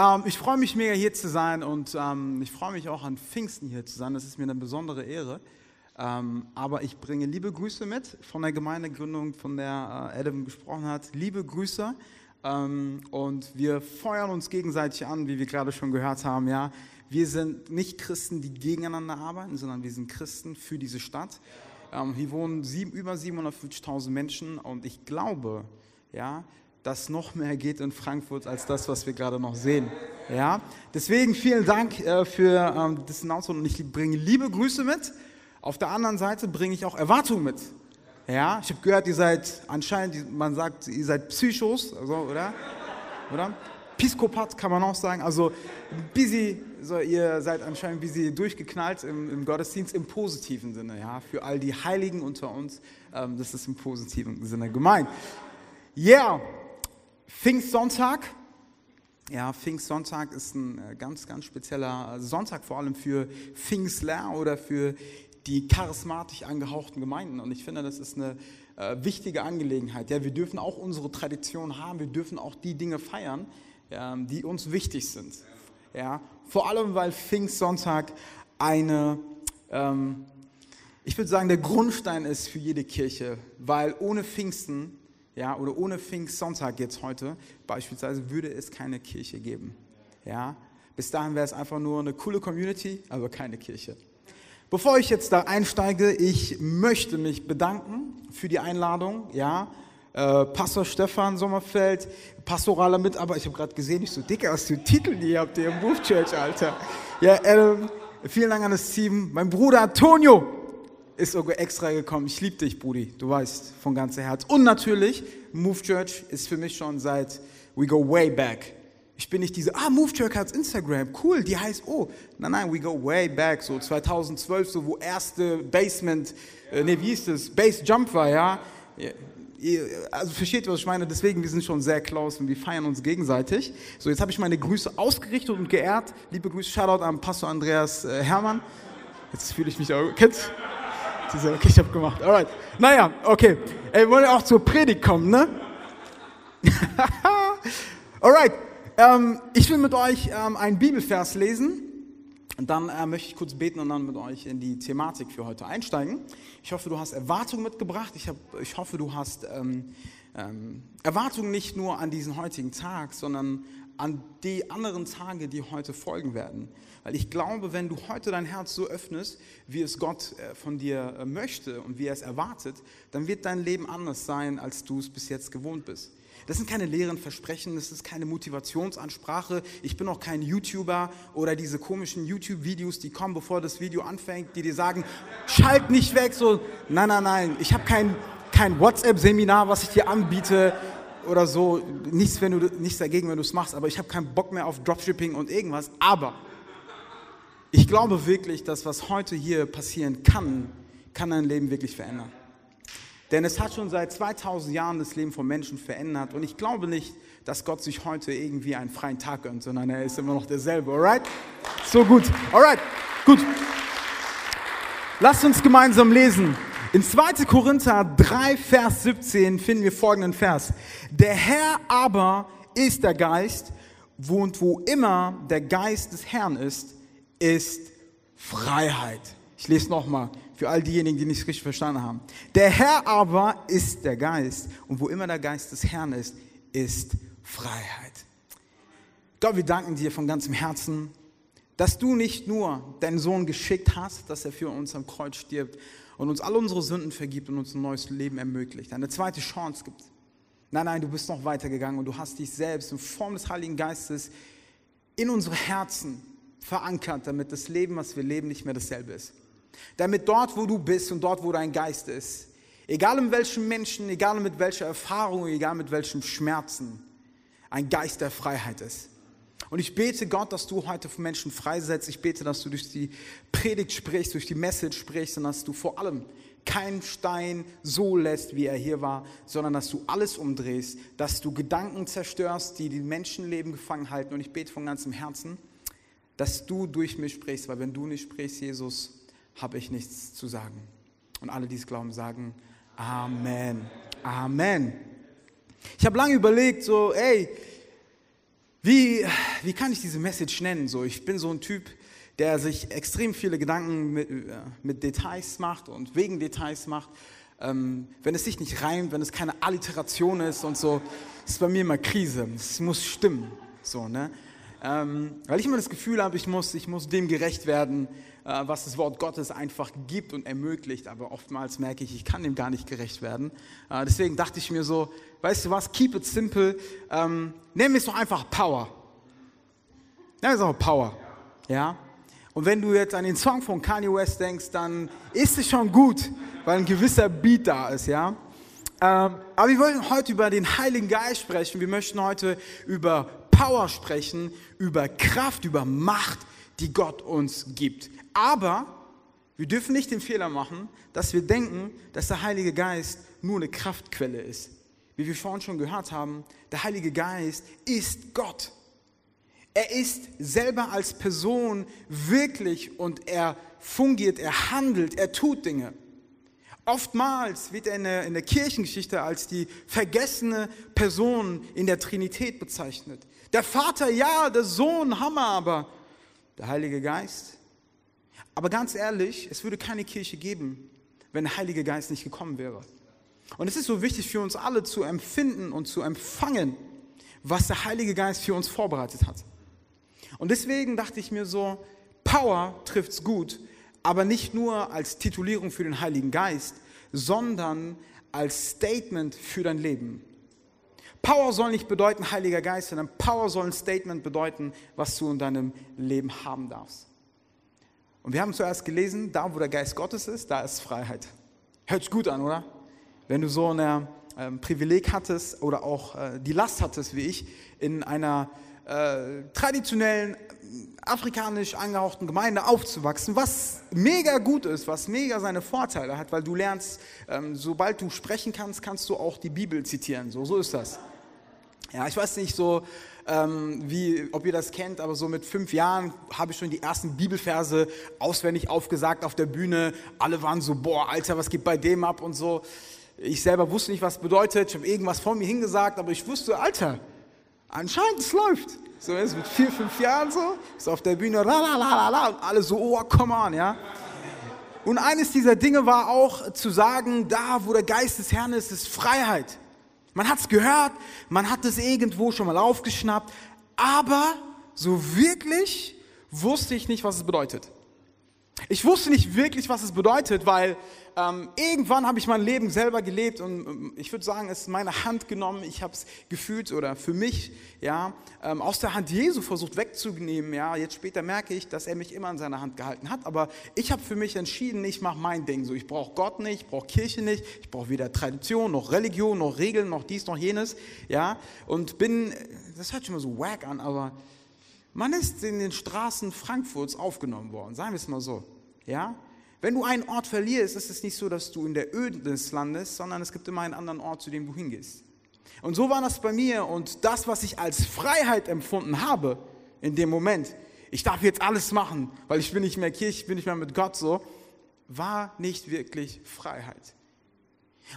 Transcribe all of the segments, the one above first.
Ähm, ich freue mich mega hier zu sein und ähm, ich freue mich auch an Pfingsten hier zu sein. Das ist mir eine besondere Ehre. Ähm, aber ich bringe liebe Grüße mit von der Gemeindegründung, von der äh, Adam gesprochen hat. Liebe Grüße. Ähm, und wir feuern uns gegenseitig an, wie wir gerade schon gehört haben. Ja, wir sind nicht Christen, die gegeneinander arbeiten, sondern wir sind Christen für diese Stadt. Ähm, hier wohnen sieben, über 750.000 Menschen und ich glaube, ja, dass noch mehr geht in Frankfurt als das, was wir gerade noch sehen. Ja? Deswegen vielen Dank äh, für ähm, das Announcement und ich bringe liebe Grüße mit. Auf der anderen Seite bringe ich auch Erwartungen mit. Ja, ich habe gehört, ihr seid anscheinend, man sagt, ihr seid Psychos, also, oder? Oder? Piskopat kann man auch sagen. Also busy, so, ihr seid anscheinend busy durchgeknallt im, im, Gottesdienst im positiven Sinne. Ja, für all die Heiligen unter uns, ähm, das ist im positiven Sinne gemeint. Yeah, Pfingstsonntag. Ja, Pfingstsonntag ist ein äh, ganz, ganz spezieller Sonntag, vor allem für Pfingstler oder für die charismatisch angehauchten Gemeinden. Und ich finde, das ist eine äh, wichtige Angelegenheit. Ja, wir dürfen auch unsere Tradition haben, wir dürfen auch die Dinge feiern, ja, die uns wichtig sind. Ja, vor allem, weil Pfingstsonntag eine, ähm, ich würde sagen, der Grundstein ist für jede Kirche, weil ohne Pfingsten ja, oder ohne Pfingstsonntag jetzt heute beispielsweise würde es keine Kirche geben. Ja, bis dahin wäre es einfach nur eine coole Community, aber keine Kirche. Bevor ich jetzt da einsteige, ich möchte mich bedanken für die Einladung. Ja, äh, Pastor Stefan Sommerfeld, pastoraler Mitarbeiter. Ich habe gerade gesehen, ich so dicker aus dem Titel, die habt ihr im Move Church, Alter. Ja, Adam, vielen Dank an das Team. Mein Bruder Antonio, ist sogar extra gekommen. Ich liebe dich, Brudi. Du weißt, von ganzem Herz. Und natürlich, Move Church ist für mich schon seit, we go way back. Ich bin nicht diese, ah, Move Church hat Instagram, cool, die heißt, oh, nein, nein, we go way back, so 2012, so wo erste Basement, äh, nee, wie hieß das, Base Jump war, ja. Also versteht ihr, was ich meine? Deswegen, wir sind schon sehr close und wir feiern uns gegenseitig. So, jetzt habe ich meine Grüße ausgerichtet und geehrt. Liebe Grüße, Shoutout an Pastor Andreas äh, Hermann. Jetzt fühle ich mich auch, kennst diese, okay, ich habe gemacht. Alright. Naja, okay. Ey, wir wollen ja auch zur Predigt kommen, ne? Alright. Ähm, ich will mit euch ähm, einen Bibelvers lesen. Und dann äh, möchte ich kurz beten und dann mit euch in die Thematik für heute einsteigen. Ich hoffe, du hast Erwartungen mitgebracht. Ich, hab, ich hoffe, du hast ähm, ähm, Erwartungen nicht nur an diesen heutigen Tag, sondern an die anderen Tage, die heute folgen werden. Weil ich glaube, wenn du heute dein Herz so öffnest, wie es Gott äh, von dir äh, möchte und wie er es erwartet, dann wird dein Leben anders sein, als du es bis jetzt gewohnt bist. Das sind keine leeren Versprechen, das ist keine Motivationsansprache. Ich bin auch kein YouTuber oder diese komischen YouTube-Videos, die kommen, bevor das Video anfängt, die dir sagen, schalt nicht weg. So, nein, nein, nein. Ich habe kein, kein WhatsApp-Seminar, was ich dir anbiete oder so. Nichts, wenn du, nichts dagegen, wenn du es machst. Aber ich habe keinen Bock mehr auf Dropshipping und irgendwas. Aber ich glaube wirklich, dass was heute hier passieren kann, kann dein Leben wirklich verändern. Denn es hat schon seit 2000 Jahren das Leben von Menschen verändert. Und ich glaube nicht, dass Gott sich heute irgendwie einen freien Tag gönnt, sondern er ist immer noch derselbe. Alright? So gut. Alright. Gut. Lasst uns gemeinsam lesen. In 2. Korinther 3, Vers 17 finden wir folgenden Vers. Der Herr aber ist der Geist, und wo immer der Geist des Herrn ist, ist Freiheit. Ich lese nochmal für all diejenigen, die nicht richtig verstanden haben. Der Herr aber ist der Geist und wo immer der Geist des Herrn ist, ist Freiheit. Gott, wir danken dir von ganzem Herzen, dass du nicht nur deinen Sohn geschickt hast, dass er für uns am Kreuz stirbt, und uns alle unsere Sünden vergibt und uns ein neues Leben ermöglicht, eine zweite Chance gibt. Nein, nein, du bist noch weitergegangen und du hast dich selbst in Form des Heiligen Geistes in unsere Herzen verankert, damit das Leben, was wir leben, nicht mehr dasselbe ist. Damit dort, wo du bist und dort, wo dein Geist ist, egal in welchem Menschen, egal mit welcher Erfahrung, egal mit welchem Schmerzen, ein Geist der Freiheit ist. Und ich bete Gott, dass du heute Menschen freisetzt. Ich bete, dass du durch die Predigt sprichst, durch die Message sprichst und dass du vor allem keinen Stein so lässt, wie er hier war, sondern dass du alles umdrehst, dass du Gedanken zerstörst, die die Menschenleben gefangen halten. Und ich bete von ganzem Herzen, dass du durch mich sprichst, weil wenn du nicht sprichst, Jesus, habe ich nichts zu sagen. Und alle, die es glauben, sagen Amen. Amen. Ich habe lange überlegt, so, ey, Wie, wie kann ich diese Message nennen? So, ich bin so ein Typ, der sich extrem viele Gedanken mit, äh, mit Details macht und wegen Details macht. Ähm, wenn es sich nicht reimt, wenn es keine Alliteration ist und so, ist bei mir immer Krise. Es muss stimmen. So, ne? Ähm, weil ich immer das Gefühl habe, ich muss, ich muss dem gerecht werden, was das Wort Gottes einfach gibt und ermöglicht. Aber oftmals merke ich, ich kann dem gar nicht gerecht werden. Äh, deswegen dachte ich mir so, weißt du was, keep it simple. Ähm, wir es doch einfach Power. Wir es auch Power. Ja? Und wenn du jetzt an den Song von Kanye West denkst, dann ist es schon gut, weil ein gewisser Beat da ist, ja. Ähm, aber wir wollen heute über den Heiligen Geist sprechen. Wir möchten heute über Power sprechen, über Kraft, über Macht, die Gott uns gibt. Aber wir dürfen nicht den Fehler machen, dass wir denken, dass der Heilige Geist nur eine Kraftquelle ist. Wie wir vorhin schon gehört haben, der Heilige Geist ist Gott. Er ist selber als Person wirklich und er fungiert, er handelt, er tut Dinge. Oftmals wird er in der, in der, Kirchengeschichte als die vergessene Person in der Trinität bezeichnet. Der Vater, ja, der Sohn, Hammer, aber der Heilige Geist. Aber ganz ehrlich, es würde keine Kirche geben, wenn der Heilige Geist nicht gekommen wäre. Und es ist so wichtig für uns alle zu empfinden und zu empfangen, was der Heilige Geist für uns vorbereitet hat. Und deswegen dachte ich mir so, Power trifft's gut, aber nicht nur als Titulierung für den Heiligen Geist, sondern als Statement für dein Leben. Power soll nicht bedeuten Heiliger Geist, sondern Power soll ein Statement bedeuten, was du in deinem Leben haben darfst. Und wir haben zuerst gelesen, da wo der Geist Gottes ist, da ist Freiheit. Hört sich gut an, oder? Wenn du so ein äh, Privileg hattest oder auch äh, die Last hattest, wie ich, in einer äh, traditionellen afrikanisch angehauchten Gemeinde aufzuwachsen, was mega gut ist, was mega seine Vorteile hat, weil du lernst, ähm, sobald du sprechen kannst, kannst du auch die Bibel zitieren. So, so ist das. Ja, ich weiß nicht so, ähm, wie, ob ihr das kennt, aber so mit fünf Jahren habe ich schon die ersten Bibelverse auswendig aufgesagt auf der Bühne. Alle waren so, boah, Alter, was geht bei dem ab und so. Ich selber wusste nicht, was bedeutet. Ich habe irgendwas vor mir hingesagt, aber ich wusste, Alter, Anscheinend, es läuft. So ist mit vier, fünf Jahren so, ist auf der Bühne, la la la la la, und alle so, oh, come on, ja. Und eines dieser Dinge war auch zu sagen, da, wo der Geist des Herrn ist, ist Freiheit. Man hat es gehört, man hat es irgendwo schon mal aufgeschnappt, aber so wirklich wusste ich nicht, was es bedeutet. Ich wusste nicht wirklich, was es bedeutet, weil ähm, irgendwann habe ich mein Leben selber gelebt und ähm, ich würde sagen, es ist meine Hand genommen. Ich habe es gefühlt oder für mich ja ähm, aus der Hand Jesu versucht wegzunehmen. Ja, jetzt später merke ich, dass er mich immer in seiner Hand gehalten hat. Aber ich habe für mich entschieden, ich mache mein Ding. So, ich brauche Gott nicht, ich brauche Kirche nicht, ich brauche weder Tradition noch Religion noch Regeln noch dies noch jenes. Ja, und bin, das hört sich immer so wack an, aber man ist in den Straßen Frankfurts aufgenommen worden, sagen wir es mal so. Ja? Wenn du einen Ort verlierst, ist es nicht so, dass du in der Ödnis landest, sondern es gibt immer einen anderen Ort, zu dem du hingehst. Und so war das bei mir und das, was ich als Freiheit empfunden habe in dem Moment, ich darf jetzt alles machen, weil ich bin nicht mehr Kirche, ich bin nicht mehr mit Gott so, war nicht wirklich Freiheit.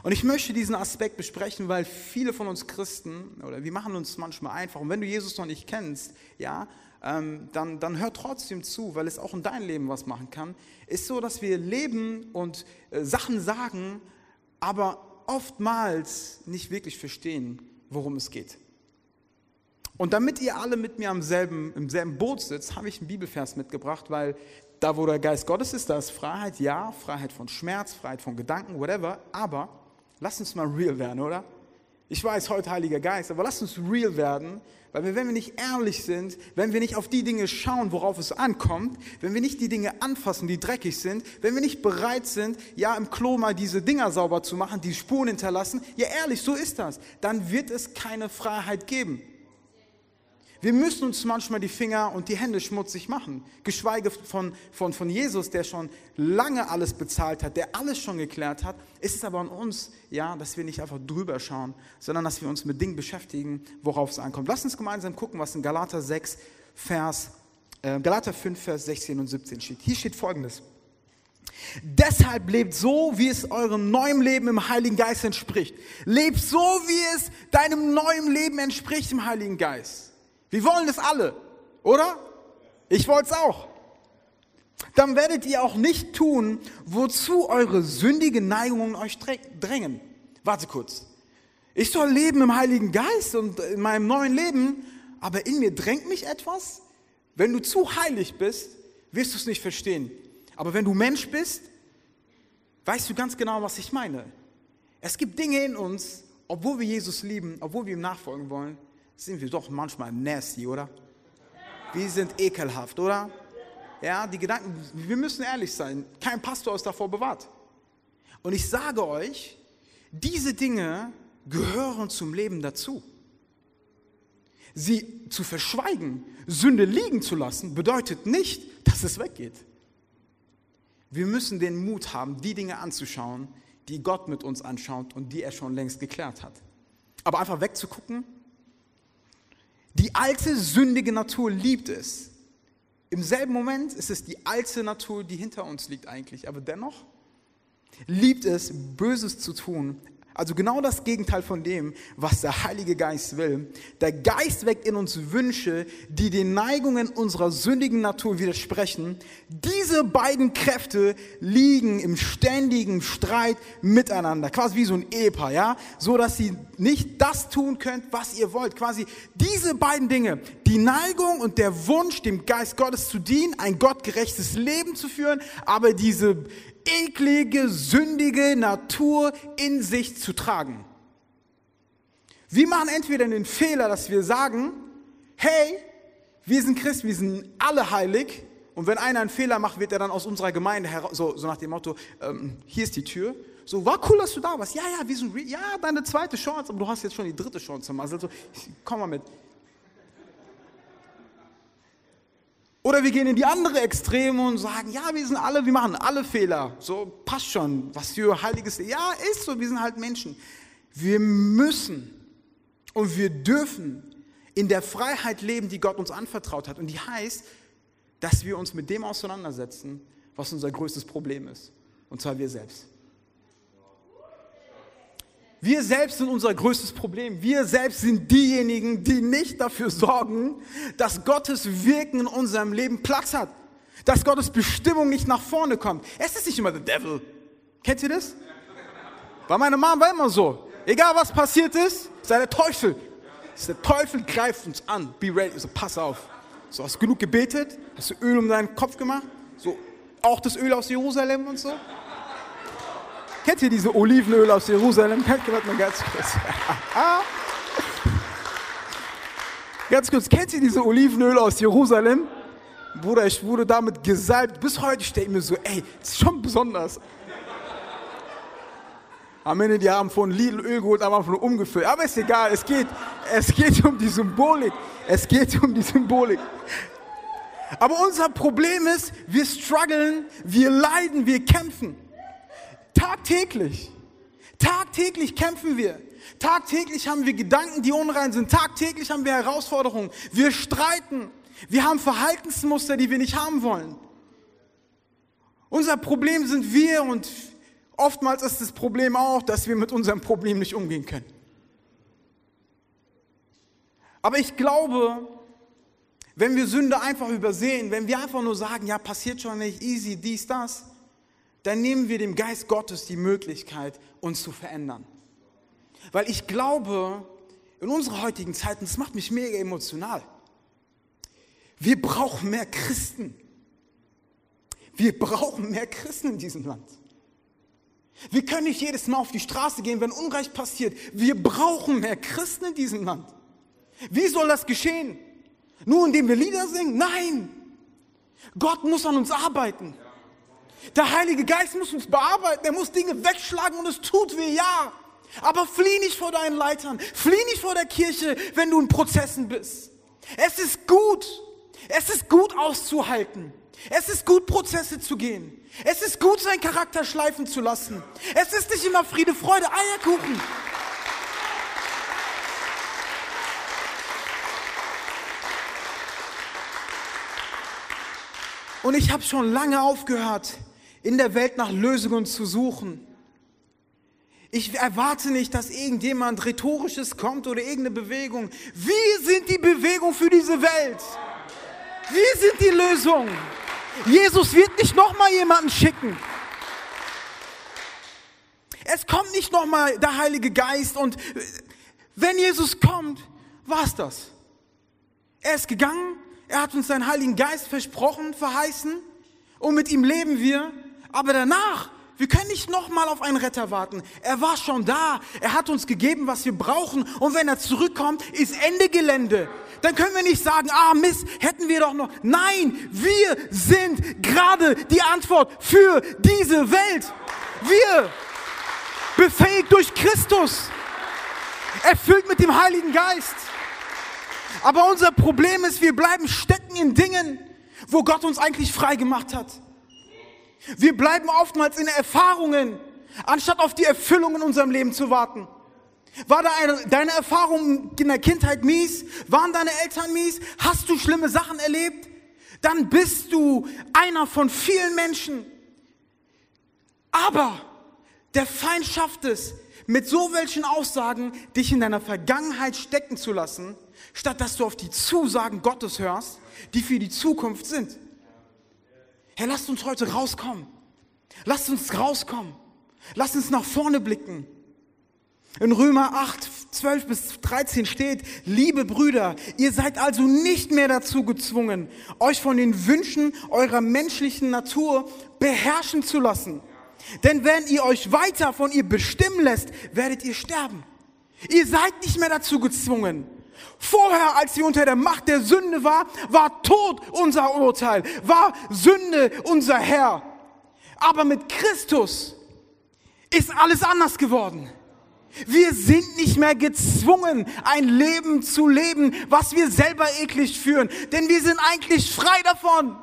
Und ich möchte diesen Aspekt besprechen, weil viele von uns Christen, oder wir machen uns manchmal einfach, und wenn du Jesus noch nicht kennst, ja, ähm, dann, dann hör trotzdem zu, weil es auch in deinem Leben was machen kann, ist so, dass wir leben und äh, Sachen sagen, aber oftmals nicht wirklich verstehen, worum es geht. Und damit ihr alle mit mir am selben, im selben Boot sitzt, habe ich einen Bibelvers mitgebracht, weil da, wo der Geist Gottes ist, da ist Freiheit, ja, Freiheit von Schmerz, Freiheit von Gedanken, whatever, aber Lass uns mal real werden, oder? Ich weiß heute Heiliger Geist, aber lass uns real werden, weil wenn wir nicht ehrlich sind, wenn wir nicht auf die Dinge schauen, worauf es ankommt, wenn wir nicht die Dinge anfassen, die dreckig sind, wenn wir nicht bereit sind, ja im Klo mal diese Dinger sauber zu machen, die Spuren hinterlassen, ja ehrlich, so ist das, dann wird es keine Freiheit geben. Wir müssen uns manchmal die Finger und die Hände schmutzig machen. Geschweige von, von, von Jesus, der schon lange alles bezahlt hat, der alles schon geklärt hat. Ist es aber an uns, ja, dass wir nicht einfach drüber schauen, sondern dass wir uns mit Dingen beschäftigen, worauf es ankommt. Lass uns gemeinsam gucken, was in Galater 6, Vers, äh, Galater 5, Vers 16 und 17 steht. Hier steht folgendes. Deshalb lebt so, wie es eurem neuen Leben im Heiligen Geist entspricht. Lebt so, wie es deinem neuen Leben entspricht im Heiligen Geist. Wir wollen es alle, oder? Ich wollte es auch. Dann werdet ihr auch nicht tun, wozu eure sündigen Neigungen euch drängen. Warte kurz. Ich soll leben im Heiligen Geist und in meinem neuen Leben, aber in mir drängt mich etwas? Wenn du zu heilig bist, wirst du es nicht verstehen. Aber wenn du Mensch bist, weißt du ganz genau, was ich meine. Es gibt Dinge in uns, obwohl wir Jesus lieben, obwohl wir ihm nachfolgen wollen, sind wir doch manchmal nasty, oder? Wir sind ekelhaft, oder? Ja, die Gedanken, wir müssen ehrlich sein. Kein Pastor ist davor bewahrt. Und ich sage euch, diese Dinge gehören zum Leben dazu. Sie zu verschweigen, Sünde liegen zu lassen, bedeutet nicht, dass es weggeht. Wir müssen den Mut haben, die Dinge anzuschauen, die Gott mit uns anschaut und die er schon längst geklärt hat. Aber einfach wegzugucken, die alte sündige Natur liebt es. Im selben Moment ist es die alte Natur, die hinter uns liegt eigentlich, aber dennoch liebt es, Böses zu tun, also genau das Gegenteil von dem, was der Heilige Geist will. Der Geist weckt in uns Wünsche, die den Neigungen unserer sündigen Natur widersprechen. Diese beiden Kräfte liegen im ständigen Streit miteinander, quasi wie so ein Ehepaar, ja, so dass sie nicht das tun könnt, was ihr wollt. Quasi diese beiden Dinge, die Neigung und der Wunsch, dem Geist Gottes zu dienen, ein gottgerechtes Leben zu führen, aber diese eklige, sündige Natur in sich zu tragen. Wir machen entweder den Fehler, dass wir sagen, hey, wir sind Christen, wir sind alle heilig. Und wenn einer einen Fehler macht, wird er dann aus unserer Gemeinde heraus, so, so nach dem Motto, ähm, hier ist die Tür. So, war cool, dass du da warst. Ja, ja, wir sind, ja, deine zweite Chance, aber du hast jetzt schon die dritte Chance. Also, komm mal mit. Oder wir gehen in die andere Extreme und sagen, ja, wir sind alle, wir machen alle Fehler. So passt schon, was für heiliges. Ja, ist so, wir sind halt Menschen. Wir müssen und wir dürfen in der Freiheit leben, die Gott uns anvertraut hat. Und die heißt, dass wir uns mit dem auseinandersetzen, was unser größtes Problem ist. Und zwar wir selbst. Wir selbst sind unser größtes Problem. Wir selbst sind diejenigen, die nicht dafür sorgen, dass Gottes Wirken in unserem Leben Platz hat. Dass Gottes Bestimmung nicht nach vorne kommt. Es ist nicht immer der Devil. Kennt ihr das? Bei meiner Mom war immer so. Egal was passiert ist, sei der Teufel. Der Teufel greift uns an. Be ready. So, pass auf. So, hast du genug gebetet? Hast du Öl um deinen Kopf gemacht? So, auch das Öl aus Jerusalem und so? Kennt ihr diese Olivenöl aus Jerusalem? Kennt mal ganz kurz? ganz kurz, kennt ihr diese Olivenöl aus Jerusalem? Bruder, ich wurde damit gesalbt. Bis heute stehe ich mir so, ey, das ist schon besonders. Am Ende, die haben von Lidl Öl geholt, aber von umgefüllt. Aber ist egal, es geht, es geht um die Symbolik. Es geht um die Symbolik. Aber unser Problem ist, wir strugglen, wir leiden, wir kämpfen. Tagtäglich. Tagtäglich kämpfen wir. Tagtäglich haben wir Gedanken, die unrein sind. Tagtäglich haben wir Herausforderungen. Wir streiten. Wir haben Verhaltensmuster, die wir nicht haben wollen. Unser Problem sind wir und oftmals ist das Problem auch, dass wir mit unserem Problem nicht umgehen können. Aber ich glaube, wenn wir Sünde einfach übersehen, wenn wir einfach nur sagen, ja, passiert schon nicht, easy, dies, das, dann nehmen wir dem Geist Gottes die Möglichkeit, uns zu verändern. Weil ich glaube, in unserer heutigen Zeit, und das macht mich mega emotional, wir brauchen mehr Christen. Wir brauchen mehr Christen in diesem Land. Wir können nicht jedes Mal auf die Straße gehen, wenn Unrecht passiert. Wir brauchen mehr Christen in diesem Land. Wie soll das geschehen? Nur indem wir Lieder singen? Nein. Gott muss an uns arbeiten. Der Heilige Geist muss uns bearbeiten, er muss Dinge wegschlagen und es tut weh, ja. Aber flieh nicht vor deinen Leitern, flieh nicht vor der Kirche, wenn du in Prozessen bist. Es ist gut, es ist gut auszuhalten. Es ist gut, Prozesse zu gehen. Es ist gut, seinen Charakter schleifen zu lassen. Es ist nicht immer Friede, Freude, Eierkuchen. Und ich habe schon lange aufgehört, in der Welt nach Lösungen zu suchen. Ich erwarte nicht, dass irgendjemand rhetorisches kommt oder irgendeine Bewegung. Wir sind die Bewegung für diese Welt. Wir sind die Lösung. Jesus wird nicht nochmal jemanden schicken. Es kommt nicht nochmal der Heilige Geist und wenn Jesus kommt, war's das. Er ist gegangen, er hat uns seinen Heiligen Geist versprochen, verheißen und mit ihm leben wir. Aber danach, wir können nicht nochmal auf einen Retter warten. Er war schon da. Er hat uns gegeben, was wir brauchen. Und wenn er zurückkommt, ist Ende Gelände. Dann können wir nicht sagen, ah Mist, hätten wir doch noch. Nein, wir sind gerade die Antwort für diese Welt. Wir, befähigt durch Christus, erfüllt mit dem Heiligen Geist. Aber unser Problem ist, wir bleiben stecken in Dingen, wo Gott uns eigentlich frei gemacht hat. Wir bleiben oftmals in Erfahrungen, anstatt auf die Erfüllung in unserem Leben zu warten. War deine Erfahrung in der Kindheit mies? Waren deine Eltern mies? Hast du schlimme Sachen erlebt? Dann bist du einer von vielen Menschen. Aber der Feind schafft es, mit so welchen Aussagen dich in deiner Vergangenheit stecken zu lassen, statt dass du auf die Zusagen Gottes hörst, die für die Zukunft sind. Herr, lasst uns heute rauskommen. Lasst uns rauskommen. Lasst uns nach vorne blicken. In Römer 8, 12 bis 13 steht, liebe Brüder, ihr seid also nicht mehr dazu gezwungen, euch von den Wünschen eurer menschlichen Natur beherrschen zu lassen. Denn wenn ihr euch weiter von ihr bestimmen lässt, werdet ihr sterben. Ihr seid nicht mehr dazu gezwungen. Vorher, als ihr unter der Macht der Sünde war, war Tod unser Urteil, war Sünde unser Herr. Aber mit Christus ist alles anders geworden. Wir sind nicht mehr gezwungen, ein Leben zu leben, was wir selber eklig führen, denn wir sind eigentlich frei davon.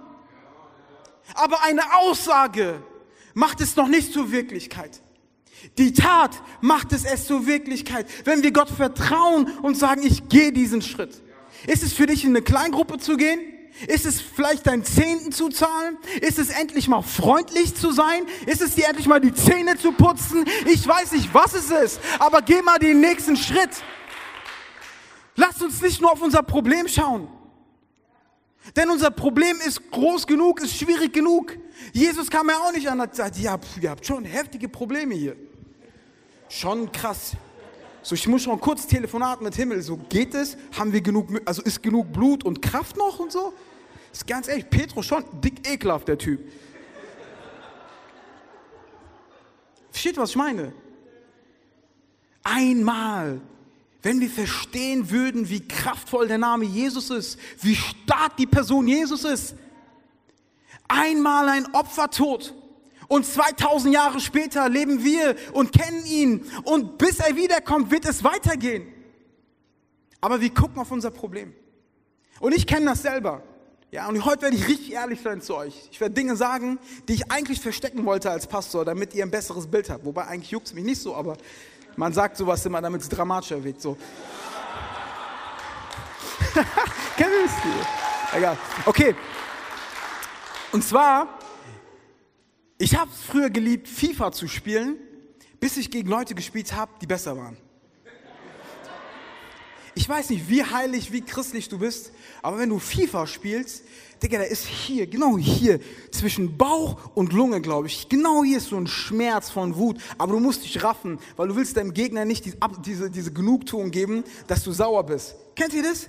Aber eine Aussage macht es noch nicht zur Wirklichkeit. Die Tat macht es erst zur Wirklichkeit, wenn wir Gott vertrauen und sagen, ich gehe diesen Schritt. Ist es für dich in eine Kleingruppe zu gehen? Ist es vielleicht dein Zehnten zu zahlen? Ist es endlich mal freundlich zu sein? Ist es dir endlich mal die Zähne zu putzen? Ich weiß nicht, was es ist, aber geh mal den nächsten Schritt. Lass uns nicht nur auf unser Problem schauen. Denn unser Problem ist groß genug, ist schwierig genug. Jesus kam ja auch nicht an und sagt, ja, ihr habt schon heftige Probleme hier. Schon krass. So, ich muss schon kurz Telefonat mit Himmel. So, geht es? Haben wir genug, also ist genug Blut und Kraft noch und so? Ist ganz ehrlich, Petrus schon dick ekelhaft, der Typ. Versteht, was ich meine? Einmal, wenn wir verstehen würden, wie kraftvoll der Name Jesus ist, wie stark die Person Jesus ist, einmal ein Opfertod und 2000 Jahre später leben wir und kennen ihn und bis er wiederkommt, wird es weitergehen. Aber wir gucken auf unser Problem. Und ich kenne das selber. Ja, und heute werde ich richtig ehrlich sein zu euch. Ich werde Dinge sagen, die ich eigentlich verstecken wollte als Pastor, damit ihr ein besseres Bild habt. Wobei eigentlich juckt es mich nicht so, aber man sagt sowas immer, damit es dramatischer wird. So. Egal. Okay. Und zwar, ich habe früher geliebt, FIFA zu spielen, bis ich gegen Leute gespielt habe, die besser waren. Ich weiß nicht, wie heilig, wie christlich du bist, aber wenn du FIFA spielst, Digga, da ist hier, genau hier, zwischen Bauch und Lunge, glaube ich, genau hier ist so ein Schmerz von Wut, aber du musst dich raffen, weil du willst deinem Gegner nicht die, diese, diese Genugtuung geben, dass du sauer bist. Kennt ihr das?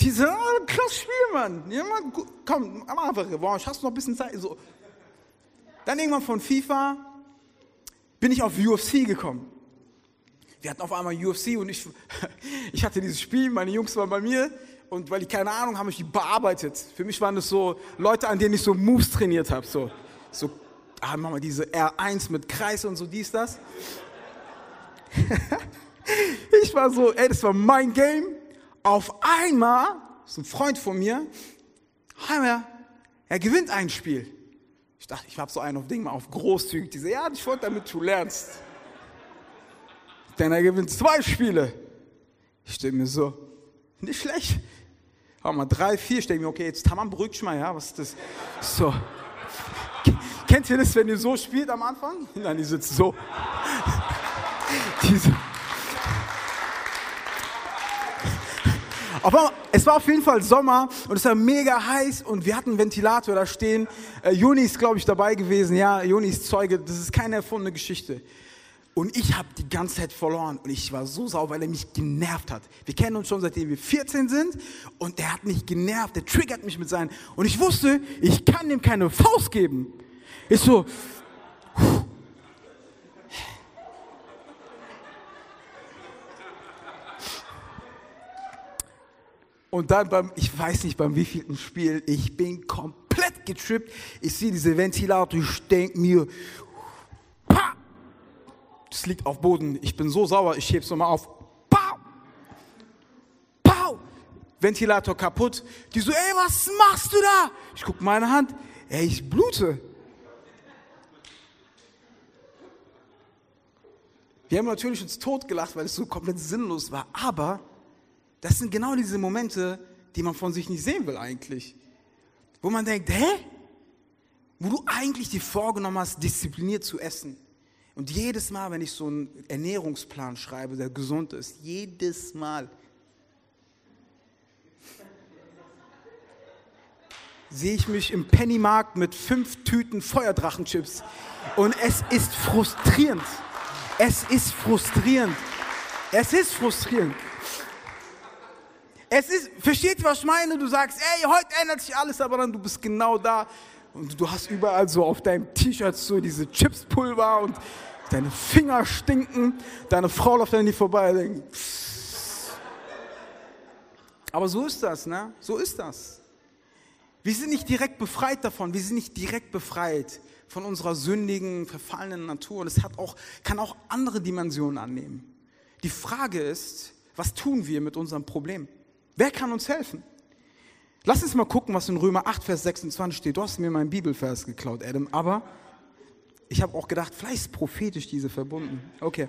Diese, oh, krass Spiel, Mann. Ja, Mann, komm, mach einfach Revanche, hast du noch ein bisschen Zeit. So. Dann irgendwann von FIFA bin ich auf UFC gekommen. Wir hatten auf einmal UFC und ich, ich hatte dieses Spiel, meine Jungs waren bei mir und weil ich keine Ahnung habe, ich die bearbeitet. Für mich waren das so Leute, an denen ich so Moves trainiert habe. So, so ah, machen wir diese R1 mit Kreis und so dies, das. ich war so, ey, das war mein Game. Auf einmal, ist ein Freund von mir, er gewinnt ein Spiel. Ich dachte, ich habe so einen auf Ding mal auf großzügig. Diese, ja, ich wollte damit du lernst. Denn er gewinnt zwei Spiele. Ich stehe mir so, nicht schlecht. Hau mal drei, vier, stehe mir, okay, jetzt Tamam, beruhig dich mal, ja, was ist das? So. Kennt ihr das, wenn ihr so spielt am Anfang? Nein, ihr sitzt so. Diese Aber es war auf jeden Fall Sommer und es war mega heiß und wir hatten einen Ventilator da stehen. Äh, Juni ist, glaube ich, dabei gewesen. Ja, Juni ist Zeuge. Das ist keine erfundene Geschichte. Und ich habe die ganze Zeit verloren und ich war so sauer, weil er mich genervt hat. Wir kennen uns schon seitdem wir 14 sind und der hat mich genervt, der triggert mich mit seinen. Und ich wusste, ich kann ihm keine Faust geben. Ist so. Und dann beim, ich weiß nicht beim wievielten Spiel, ich bin komplett getrippt. Ich sehe diese Ventilator, ich denke mir, es liegt auf Boden. Ich bin so sauer, ich hebe es nochmal auf. Pow! Pow! Ventilator kaputt. Die so, ey, was machst du da? Ich gucke meine Hand. Ey, ich blute. Wir haben natürlich uns totgelacht, weil es so komplett sinnlos war. Aber das sind genau diese Momente, die man von sich nicht sehen will eigentlich. Wo man denkt, hä? Wo du eigentlich dir vorgenommen hast, diszipliniert zu essen. Und jedes Mal, wenn ich so einen Ernährungsplan schreibe, der gesund ist, jedes Mal sehe ich mich im Pennymarkt mit fünf Tüten Feuerdrachenchips. Und es ist frustrierend. Es ist frustrierend. Es ist frustrierend. Es ist, versteht, was ich meine? Du sagst, ey, heute ändert sich alles, aber dann du bist genau da und du hast überall so auf deinem T-Shirt so diese Chipspulver und deine Finger stinken, deine Frau läuft an dir vorbei und denkt, aber so ist das, ne? So ist das. Wir sind nicht direkt befreit davon, wir sind nicht direkt befreit von unserer sündigen, verfallenen Natur. Und es hat auch, kann auch andere Dimensionen annehmen. Die Frage ist, was tun wir mit unserem Problem? Wer kann uns helfen? Lass uns mal gucken, was in Römer 8, Vers 26 steht. Du hast mir meinen Bibelvers geklaut, Adam, aber ich habe auch gedacht, vielleicht ist prophetisch diese verbunden. Okay.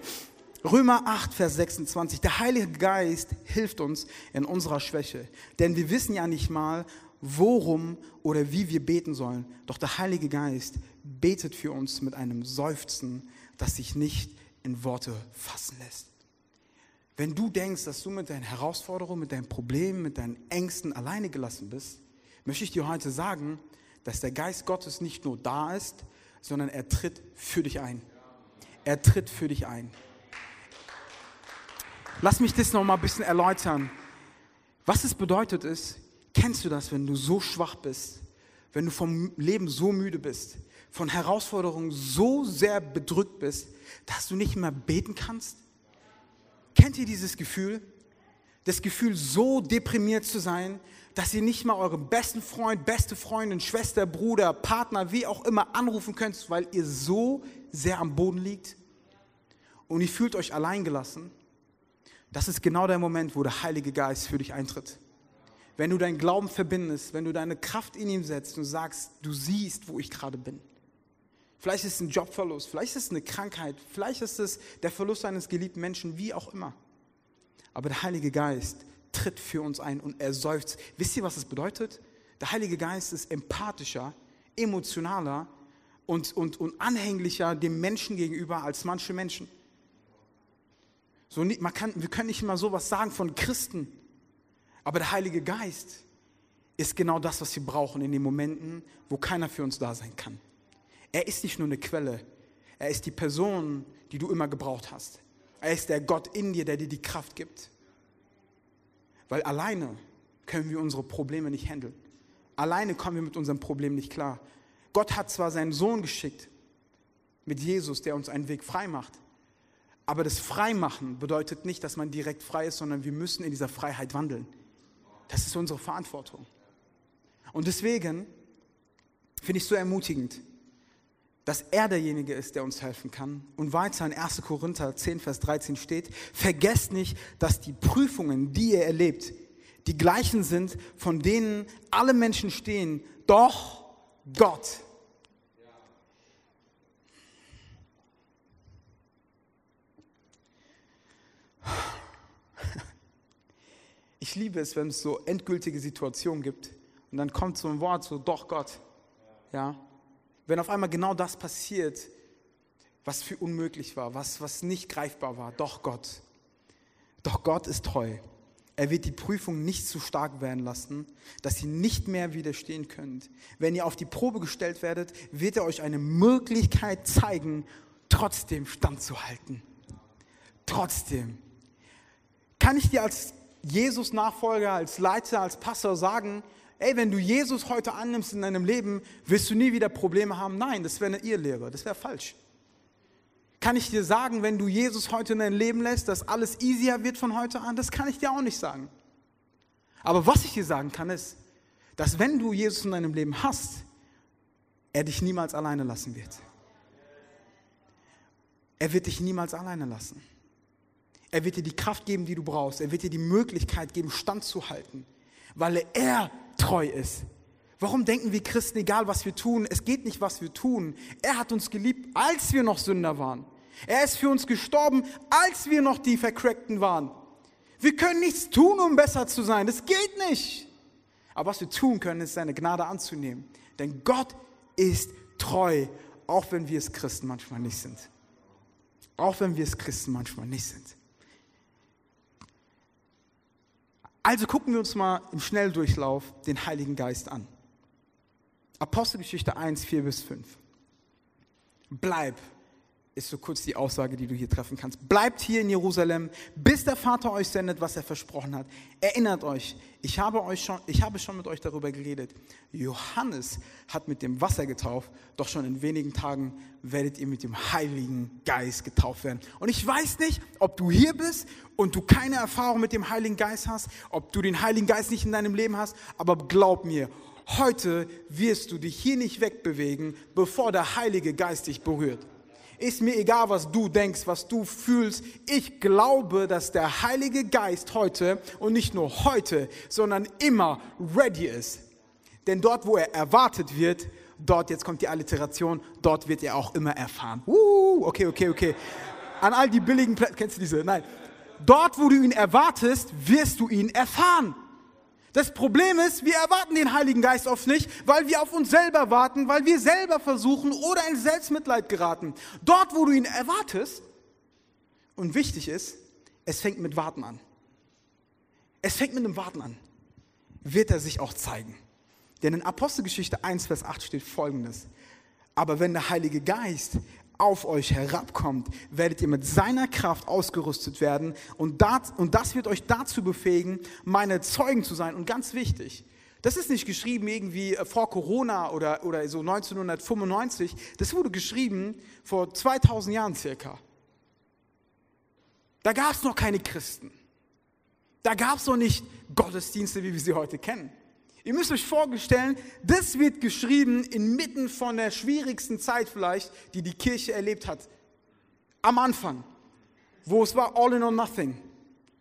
Römer 8, Vers 26. Der Heilige Geist hilft uns in unserer Schwäche. Denn wir wissen ja nicht mal, worum oder wie wir beten sollen. Doch der Heilige Geist betet für uns mit einem Seufzen, das sich nicht in Worte fassen lässt. Wenn du denkst, dass du mit deinen Herausforderungen, mit deinen Problemen, mit deinen Ängsten alleine gelassen bist, möchte ich dir heute sagen, dass der Geist Gottes nicht nur da ist, sondern er tritt für dich ein. Er tritt für dich ein. Lass mich das noch mal ein bisschen erläutern. Was es bedeutet ist, kennst du das, wenn du so schwach bist, wenn du vom Leben so müde bist, von Herausforderungen so sehr bedrückt bist, dass du nicht mehr beten kannst? Kennt ihr dieses Gefühl? Das Gefühl, so deprimiert zu sein, dass ihr nicht mal euren besten Freund, beste Freundin, Schwester, Bruder, Partner, wie auch immer anrufen könnt, weil ihr so sehr am Boden liegt und ihr fühlt euch alleingelassen. Das ist genau der Moment, wo der Heilige Geist für dich eintritt. Wenn du deinen Glauben verbindest, wenn du deine Kraft in ihm setzt und sagst, du siehst, wo ich gerade bin. Vielleicht ist es ein Jobverlust, vielleicht ist es eine Krankheit, vielleicht ist es der Verlust eines geliebten Menschen, wie auch immer. Aber der Heilige Geist tritt für uns ein und er seufzt. Wisst ihr, was das bedeutet? Der Heilige Geist ist empathischer, emotionaler und, und, und anhänglicher dem Menschen gegenüber als manche Menschen. So, man kann, wir können nicht immer sowas sagen von Christen, aber der Heilige Geist ist genau das, was wir brauchen in den Momenten, wo keiner für uns da sein kann. Er ist nicht nur eine Quelle, er ist die Person, die du immer gebraucht hast. Er ist der Gott in dir, der dir die Kraft gibt. Weil alleine können wir unsere Probleme nicht handeln. Alleine kommen wir mit unserem Problem nicht klar. Gott hat zwar seinen Sohn geschickt mit Jesus, der uns einen Weg frei macht. Aber das Freimachen bedeutet nicht, dass man direkt frei ist, sondern wir müssen in dieser Freiheit wandeln. Das ist unsere Verantwortung. Und deswegen finde ich es so ermutigend, dass er derjenige ist, der uns helfen kann. Und weiter in 1. Korinther 10, Vers 13 steht, vergesst nicht, dass die Prüfungen, die ihr erlebt, die gleichen sind, von denen alle Menschen stehen, doch Gott. Ich liebe es, wenn es so endgültige Situationen gibt und dann kommt so ein Wort, so doch Gott. Ja, wenn auf einmal genau das passiert, was für unmöglich war, was, was nicht greifbar war. Doch Gott. Doch Gott ist treu. Er wird die Prüfung nicht zu stark werden lassen, dass ihr nicht mehr widerstehen könnt. Wenn ihr auf die Probe gestellt werdet, wird er euch eine Möglichkeit zeigen, trotzdem standzuhalten. Trotzdem. Kann ich dir als Jesus-Nachfolger, als Leiter, als Pastor sagen, ey, wenn du Jesus heute annimmst in deinem Leben, wirst du nie wieder Probleme haben? Nein, das wäre eine Irrlehre, das wäre falsch. Kann ich dir sagen, wenn du Jesus heute in dein Leben lässt, dass alles easier wird von heute an? Das kann ich dir auch nicht sagen. Aber was ich dir sagen kann, ist, dass wenn du Jesus in deinem Leben hast, er dich niemals alleine lassen wird. Er wird dich niemals alleine lassen. Er wird dir die Kraft geben, die du brauchst. Er wird dir die Möglichkeit geben, standzuhalten, weil er treu ist. Warum denken wir Christen, egal was wir tun, es geht nicht, was wir tun. Er hat uns geliebt, als wir noch Sünder waren. Er ist für uns gestorben, als wir noch die Vercrackten waren. Wir können nichts tun, um besser zu sein. Das geht nicht. Aber was wir tun können, ist seine Gnade anzunehmen. Denn Gott ist treu, auch wenn wir es Christen manchmal nicht sind. Auch wenn wir es Christen manchmal nicht sind. Also gucken wir uns mal im Schnelldurchlauf den Heiligen Geist an. Apostelgeschichte 1, 4 bis 5. Bleib, ist so kurz die Aussage, die du hier treffen kannst. Bleibt hier in Jerusalem, bis der Vater euch sendet, was er versprochen hat. Erinnert euch, ich habe, euch schon, ich habe schon mit euch darüber geredet. Johannes hat mit dem Wasser getauft, doch schon in wenigen Tagen werdet ihr mit dem Heiligen Geist getauft werden. Und ich weiß nicht, ob du hier bist und du keine Erfahrung mit dem Heiligen Geist hast, ob du den Heiligen Geist nicht in deinem Leben hast, aber glaub mir, Heute wirst du dich hier nicht wegbewegen, bevor der Heilige Geist dich berührt. Ist mir egal, was du denkst, was du fühlst. Ich glaube, dass der Heilige Geist heute und nicht nur heute, sondern immer ready ist. Denn dort, wo er erwartet wird, dort, jetzt kommt die Alliteration, dort wird er auch immer erfahren. Uh, okay, okay, okay. An all die billigen Plätze, kennst du diese? Nein. Dort, wo du ihn erwartest, wirst du ihn erfahren. Das Problem ist, wir erwarten den Heiligen Geist oft nicht, weil wir auf uns selber warten, weil wir selber versuchen oder in Selbstmitleid geraten. Dort, wo du ihn erwartest, und wichtig ist, es fängt mit Warten an. Es fängt mit dem Warten an. Wird er sich auch zeigen. Denn in Apostelgeschichte 1, Vers 8 steht folgendes. Aber wenn der Heilige Geist auf euch herabkommt, werdet ihr mit seiner Kraft ausgerüstet werden und das, und das wird euch dazu befähigen, meine Zeugen zu sein. Und ganz wichtig, das ist nicht geschrieben irgendwie äh, vor Corona oder, oder so 1995, das wurde geschrieben vor 2000 Jahren circa. Da gab es noch keine Christen. Da gab es noch nicht Gottesdienste, wie wir sie heute kennen. Ihr müsst euch vorstellen, das wird geschrieben inmitten von der schwierigsten Zeit vielleicht, die die Kirche erlebt hat. Am Anfang, wo es war all in or nothing.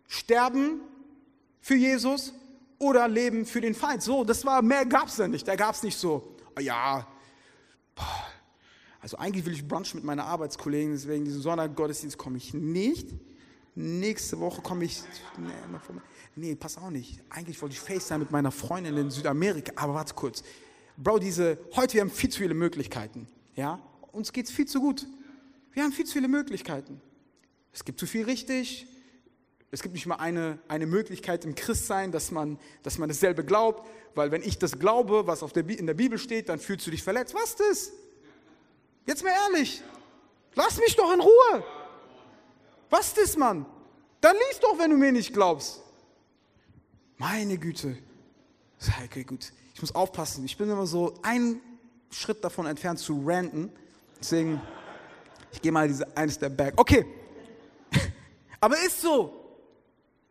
Sterben für Jesus oder leben für den Feind. So, das war, mehr gab es da nicht. Da gab es nicht so, oh ja, also eigentlich will ich Brunch mit meiner Arbeitskollegen, deswegen diesen Sonntagsgottesdienst komme ich nicht. Nächste Woche komme ich. Nee, nee, pass auch nicht. Eigentlich wollte ich FaceTime mit meiner Freundin in Südamerika. Aber warte kurz. Bro, diese, heute wir haben viel zu viele Möglichkeiten. Ja? Uns geht es viel zu gut. Wir haben viel zu viele Möglichkeiten. Es gibt zu viel richtig. Es gibt nicht mal eine, eine Möglichkeit im Christsein, dass man, dass man dasselbe glaubt. Weil wenn ich das glaube, was auf der, in der Bibel steht, dann fühlst du dich verletzt. Was ist das? Jetzt mal ehrlich. Lass mich doch in Ruhe. Was ist das, Mann? Dann lies doch, wenn du mir nicht glaubst. Meine Güte. Okay, gut. Ich muss aufpassen. Ich bin immer so einen Schritt davon entfernt zu ranten. Deswegen, ich gehe mal diese eines der Back. Okay. Aber ist so.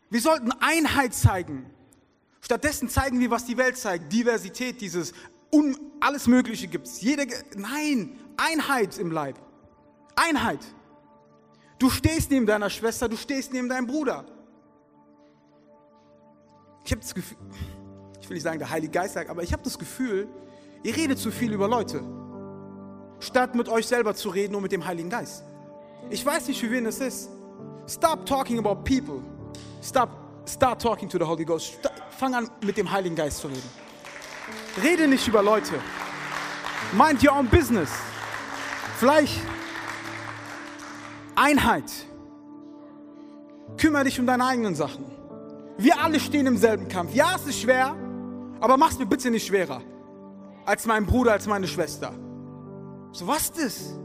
Wir sollten Einheit zeigen. Stattdessen zeigen wir, was die Welt zeigt. Diversität, dieses un alles Mögliche gibt es. Nein, Einheit im Leib. Einheit. Du stehst neben deiner Schwester, du stehst neben deinem Bruder. Ich habe das Gefühl, ich will nicht sagen, der Heilige Geist sagt, aber ich habe das Gefühl, ihr redet zu viel über Leute, statt mit euch selber zu reden und mit dem Heiligen Geist. Ich weiß nicht, für wen es ist. Stop talking about people. Stop, start talking to the Holy Ghost. Fang an, mit dem Heiligen Geist zu reden. Rede nicht über Leute. Mind your own business. Vielleicht Einheit. Kümmere dich um deine eigenen Sachen. Wir alle stehen im selben Kampf. Ja, es ist schwer, aber mach's mir bitte nicht schwerer als mein Bruder, als meine Schwester. So was ist das?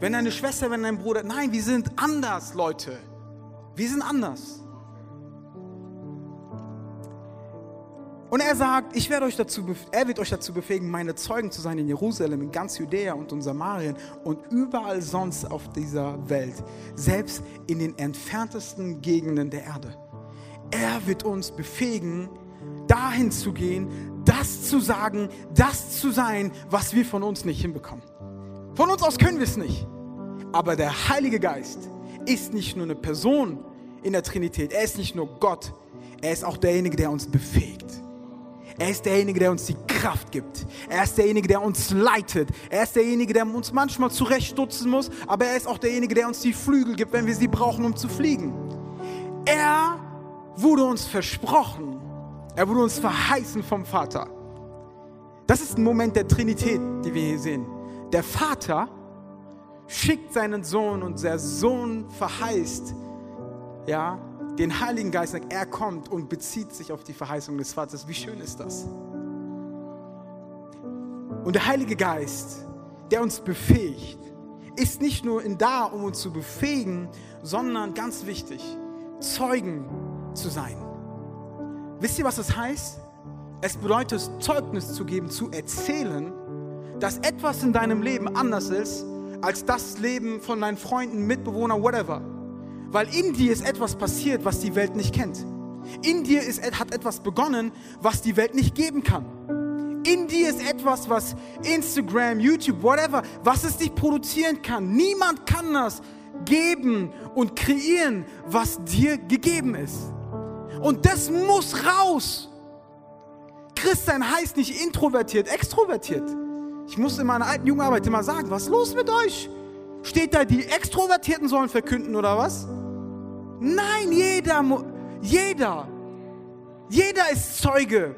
Wenn deine Schwester, wenn dein Bruder, nein, wir sind anders, Leute. Wir sind anders. Und er sagt, ich werde euch dazu, er wird euch dazu befähigen, meine Zeugen zu sein in Jerusalem, in ganz Judäa und in Samarien und überall sonst auf dieser Welt, selbst in den entferntesten Gegenden der Erde. Er wird uns befähigen, dahin zu gehen, das zu sagen, das zu sein, was wir von uns nicht hinbekommen. Von uns aus können wir es nicht. Aber der Heilige Geist ist nicht nur eine Person in der Trinität, er ist nicht nur Gott, er ist auch derjenige, der uns befähigt. Er ist derjenige, der uns die Kraft gibt. Er ist derjenige, der uns leitet. Er ist derjenige, der uns manchmal zurechtstutzen muss, aber er ist auch derjenige, der uns die Flügel gibt, wenn wir sie brauchen, um zu fliegen. Er wurde uns versprochen. Er wurde uns verheißen vom Vater. Das ist ein Moment der Trinität, die wir hier sehen. Der Vater schickt seinen Sohn und der Sohn verheißt, ja, den Heiligen Geist, er kommt und bezieht sich auf die Verheißung des Vaters. Wie schön ist das? Und der Heilige Geist, der uns befähigt, ist nicht nur in da, um uns zu befähigen, sondern ganz wichtig, Zeugen zu sein. Wisst ihr, was das heißt? Es bedeutet, Zeugnis zu geben, zu erzählen, dass etwas in deinem Leben anders ist als das Leben von deinen Freunden, Mitbewohnern, whatever. Weil in dir ist etwas passiert, was die Welt nicht kennt. In dir ist, hat etwas begonnen, was die Welt nicht geben kann. In dir ist etwas, was Instagram, YouTube, whatever, was es nicht produzieren kann. Niemand kann das geben und kreieren, was dir gegeben ist. Und das muss raus. Christsein heißt nicht introvertiert, extrovertiert. Ich muss in meiner alten Jugendarbeit immer sagen, was ist los mit euch? Steht da, die Extrovertierten sollen verkünden oder was? Nein, jeder, jeder, jeder ist Zeuge.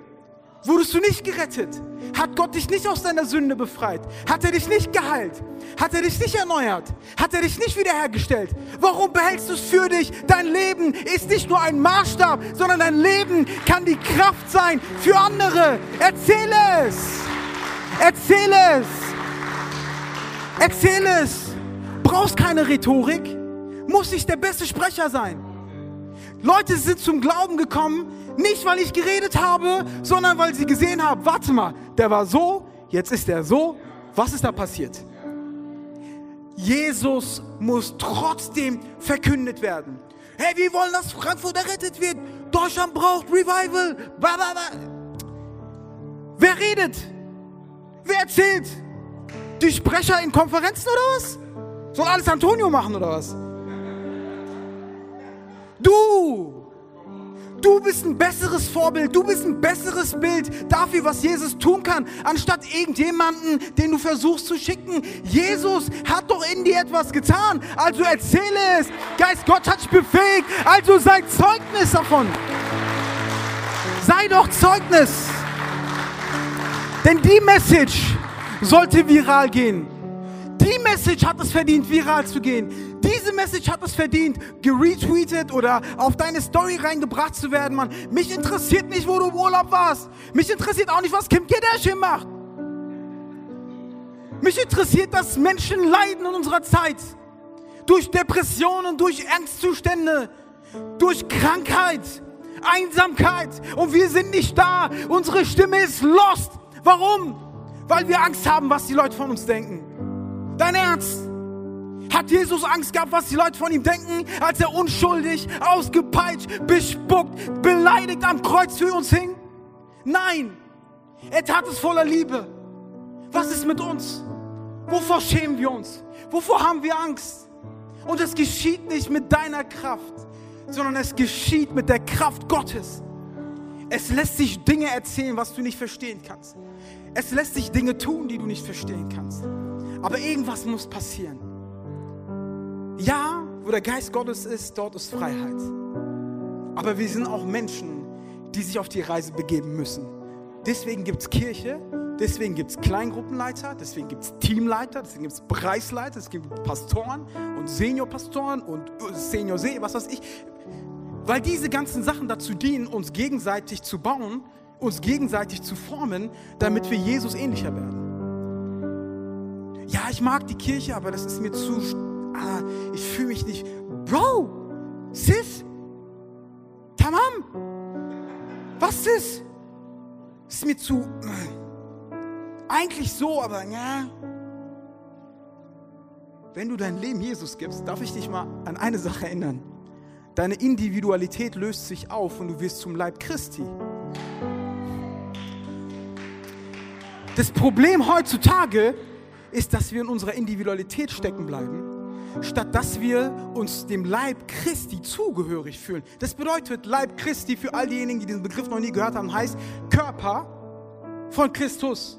Wurdest du nicht gerettet? Hat Gott dich nicht aus deiner Sünde befreit? Hat er dich nicht geheilt? Hat er dich nicht erneuert? Hat er dich nicht wiederhergestellt? Warum behältst du es für dich? Dein Leben ist nicht nur ein Maßstab, sondern dein Leben kann die Kraft sein für andere. Erzähle es. Erzähle es. Erzähle es. Brauchst keine Rhetorik. Muss ich der beste Sprecher sein. Leute sind zum Glauben gekommen, nicht weil ich geredet habe, sondern weil sie gesehen haben, warte mal, der war so, jetzt ist er so. Was ist da passiert? Jesus muss trotzdem verkündet werden. Hey, wir wollen, dass Frankfurt errettet wird. Deutschland braucht Revival. Wer redet? Wer erzählt? Die Sprecher in Konferenzen oder was? Soll alles Antonio machen oder was? Du! Du bist ein besseres Vorbild, du bist ein besseres Bild dafür, was Jesus tun kann, anstatt irgendjemanden, den du versuchst zu schicken. Jesus hat doch in dir etwas getan, also erzähle es. Geist Gott hat dich befähigt, also sei Zeugnis davon. Sei doch Zeugnis. Denn die Message sollte viral gehen. Die Message hat es verdient, viral zu gehen. Diese Message hat es verdient, geretweetet oder auf deine Story reingebracht zu werden, Mann. Mich interessiert nicht, wo du im Urlaub warst. Mich interessiert auch nicht, was Kim Kardashian macht. Mich interessiert, dass Menschen leiden in unserer Zeit. Durch Depressionen, durch Angstzustände, durch Krankheit, Einsamkeit. Und wir sind nicht da. Unsere Stimme ist lost. Warum? Weil wir Angst haben, was die Leute von uns denken. Dein Ernst? Hat Jesus Angst gehabt, was die Leute von ihm denken, als er unschuldig, ausgepeitscht, bespuckt, beleidigt am Kreuz für uns hing? Nein, er tat es voller Liebe. Was ist mit uns? Wovor schämen wir uns? Wovor haben wir Angst? Und es geschieht nicht mit deiner Kraft, sondern es geschieht mit der Kraft Gottes. Es lässt sich Dinge erzählen, was du nicht verstehen kannst. Es lässt sich Dinge tun, die du nicht verstehen kannst. Aber irgendwas muss passieren. Ja, wo der Geist Gottes ist, dort ist Freiheit. Aber wir sind auch Menschen, die sich auf die Reise begeben müssen, Deswegen gibt es Kirche, deswegen gibt es Kleingruppenleiter, deswegen gibt es Teamleiter, deswegen gibt es Preisleiter, es gibt Pastoren und Seniorpastoren und Senior See, was weiß ich. Weil diese ganzen Sachen dazu dienen, uns gegenseitig zu bauen, uns gegenseitig zu formen, damit wir Jesus ähnlicher werden. Ja, ich mag die Kirche, aber das ist mir zu. Ah, ich fühle mich nicht. Bro, Sis, Tamam, was ist? Ist mir zu. Eigentlich so, aber ja. Wenn du dein Leben Jesus gibst, darf ich dich mal an eine Sache erinnern. Deine Individualität löst sich auf und du wirst zum Leib Christi. Das Problem heutzutage ist, dass wir in unserer Individualität stecken bleiben, statt dass wir uns dem Leib Christi zugehörig fühlen. Das bedeutet, Leib Christi für all diejenigen, die diesen Begriff noch nie gehört haben, heißt Körper von Christus.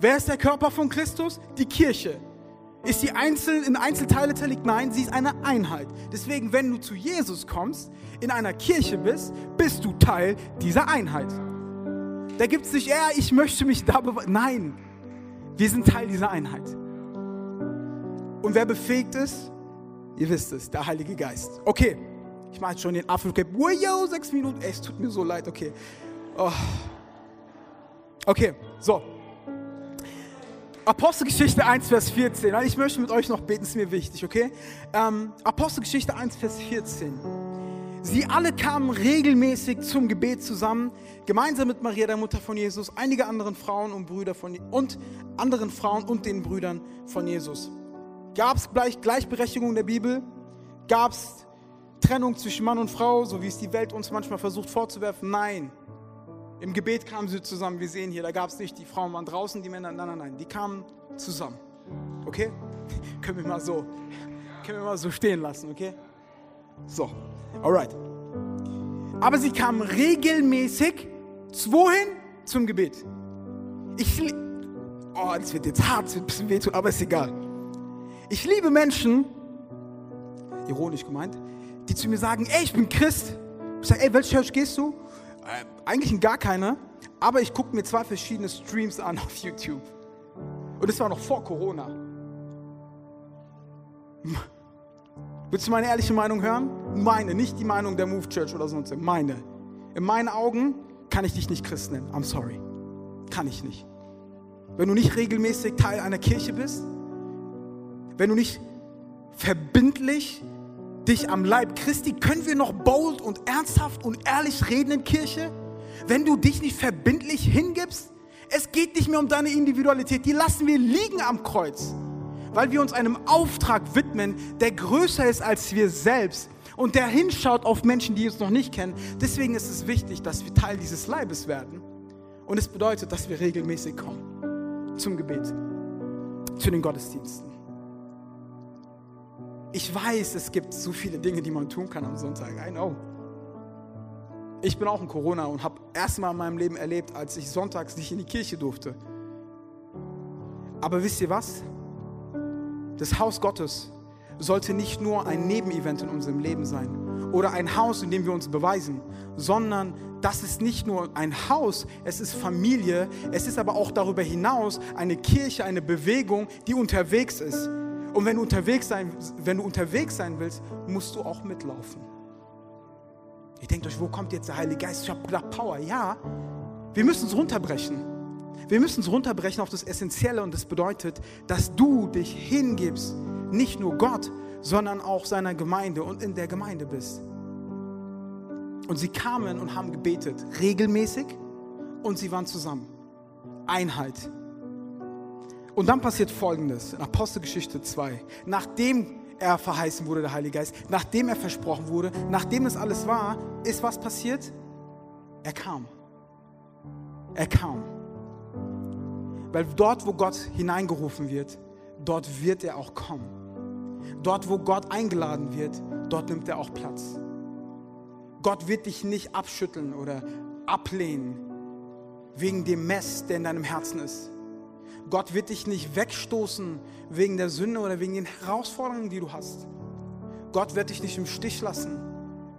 Wer ist der Körper von Christus? Die Kirche. Ist sie einzeln in Einzelteile zerlegt? Nein, sie ist eine Einheit. Deswegen, wenn du zu Jesus kommst, in einer Kirche bist, bist du Teil dieser Einheit. Da gibt es nicht, ja, ich möchte mich da beweisen. Nein, wir sind Teil dieser Einheit. Und wer befähigt ist, ihr wisst es, der Heilige Geist. Okay, ich mache schon den Afro-Cap. Wow, sechs Minuten. Ey, es tut mir so leid, okay. Oh. Okay, so. Apostelgeschichte 1, Vers 14. Ich möchte mit euch noch beten, ist mir wichtig, okay? Ähm, Apostelgeschichte 1, Vers 14. Sie alle kamen regelmäßig zum Gebet zusammen, gemeinsam mit Maria, der Mutter von Jesus, einige anderen Frauen und Brüder von und anderen Frauen und den Brüdern von Jesus. Gab es gleich, Gleichberechtigung in der Bibel? Gab es Trennung zwischen Mann und Frau, so wie es die Welt uns manchmal versucht vorzuwerfen? Nein. Im Gebet kamen sie zusammen. Wir sehen hier, da gab es nicht die Frauen waren draußen, die Männer. Nein, nein, nein. Die kamen zusammen. Okay? können wir mal so, können wir mal so stehen lassen, okay? So. Alright. Aber sie kamen regelmäßig wohin? Zum Gebet. Ich Oh, das wird jetzt hart, das wird ein bisschen wehtun, aber ist egal. Ich liebe Menschen, ironisch gemeint, die zu mir sagen, ey, ich bin Christ. Ich sage, ey, welche Church gehst du? Äh, eigentlich in gar keine, aber ich gucke mir zwei verschiedene Streams an auf YouTube. Und das war noch vor Corona. Willst du meine ehrliche Meinung hören? Meine, nicht die Meinung der Move Church oder sonst. Meine. In meinen Augen kann ich dich nicht Christ nennen. I'm sorry. Kann ich nicht. Wenn du nicht regelmäßig Teil einer Kirche bist, wenn du nicht verbindlich dich am Leib Christi, können wir noch bold und ernsthaft und ehrlich reden in Kirche? Wenn du dich nicht verbindlich hingibst, es geht nicht mehr um deine Individualität, die lassen wir liegen am Kreuz weil wir uns einem Auftrag widmen, der größer ist als wir selbst und der hinschaut auf Menschen, die uns noch nicht kennen. Deswegen ist es wichtig, dass wir Teil dieses Leibes werden. Und es bedeutet, dass wir regelmäßig kommen zum Gebet, zu den Gottesdiensten. Ich weiß, es gibt so viele Dinge, die man tun kann am Sonntag. I know. Ich bin auch in Corona und habe erstmal in meinem Leben erlebt, als ich sonntags nicht in die Kirche durfte. Aber wisst ihr was? Das Haus Gottes sollte nicht nur ein Nebenevent in unserem Leben sein oder ein Haus, in dem wir uns beweisen, sondern das ist nicht nur ein Haus, es ist Familie, es ist aber auch darüber hinaus eine Kirche, eine Bewegung, die unterwegs ist. Und wenn du unterwegs sein, wenn du unterwegs sein willst, musst du auch mitlaufen. Ihr denkt euch, wo kommt jetzt der Heilige Geist? Ich habe gedacht, Power. Ja, wir müssen es runterbrechen. Wir müssen es runterbrechen auf das Essentielle und das bedeutet, dass du dich hingibst, nicht nur Gott, sondern auch seiner Gemeinde und in der Gemeinde bist. Und sie kamen und haben gebetet, regelmäßig, und sie waren zusammen. Einheit. Und dann passiert Folgendes in Apostelgeschichte 2. Nachdem er verheißen wurde, der Heilige Geist, nachdem er versprochen wurde, nachdem es alles war, ist was passiert? Er kam. Er kam. Weil dort, wo Gott hineingerufen wird, dort wird er auch kommen. Dort, wo Gott eingeladen wird, dort nimmt er auch Platz. Gott wird dich nicht abschütteln oder ablehnen wegen dem Mess, der in deinem Herzen ist. Gott wird dich nicht wegstoßen wegen der Sünde oder wegen den Herausforderungen, die du hast. Gott wird dich nicht im Stich lassen,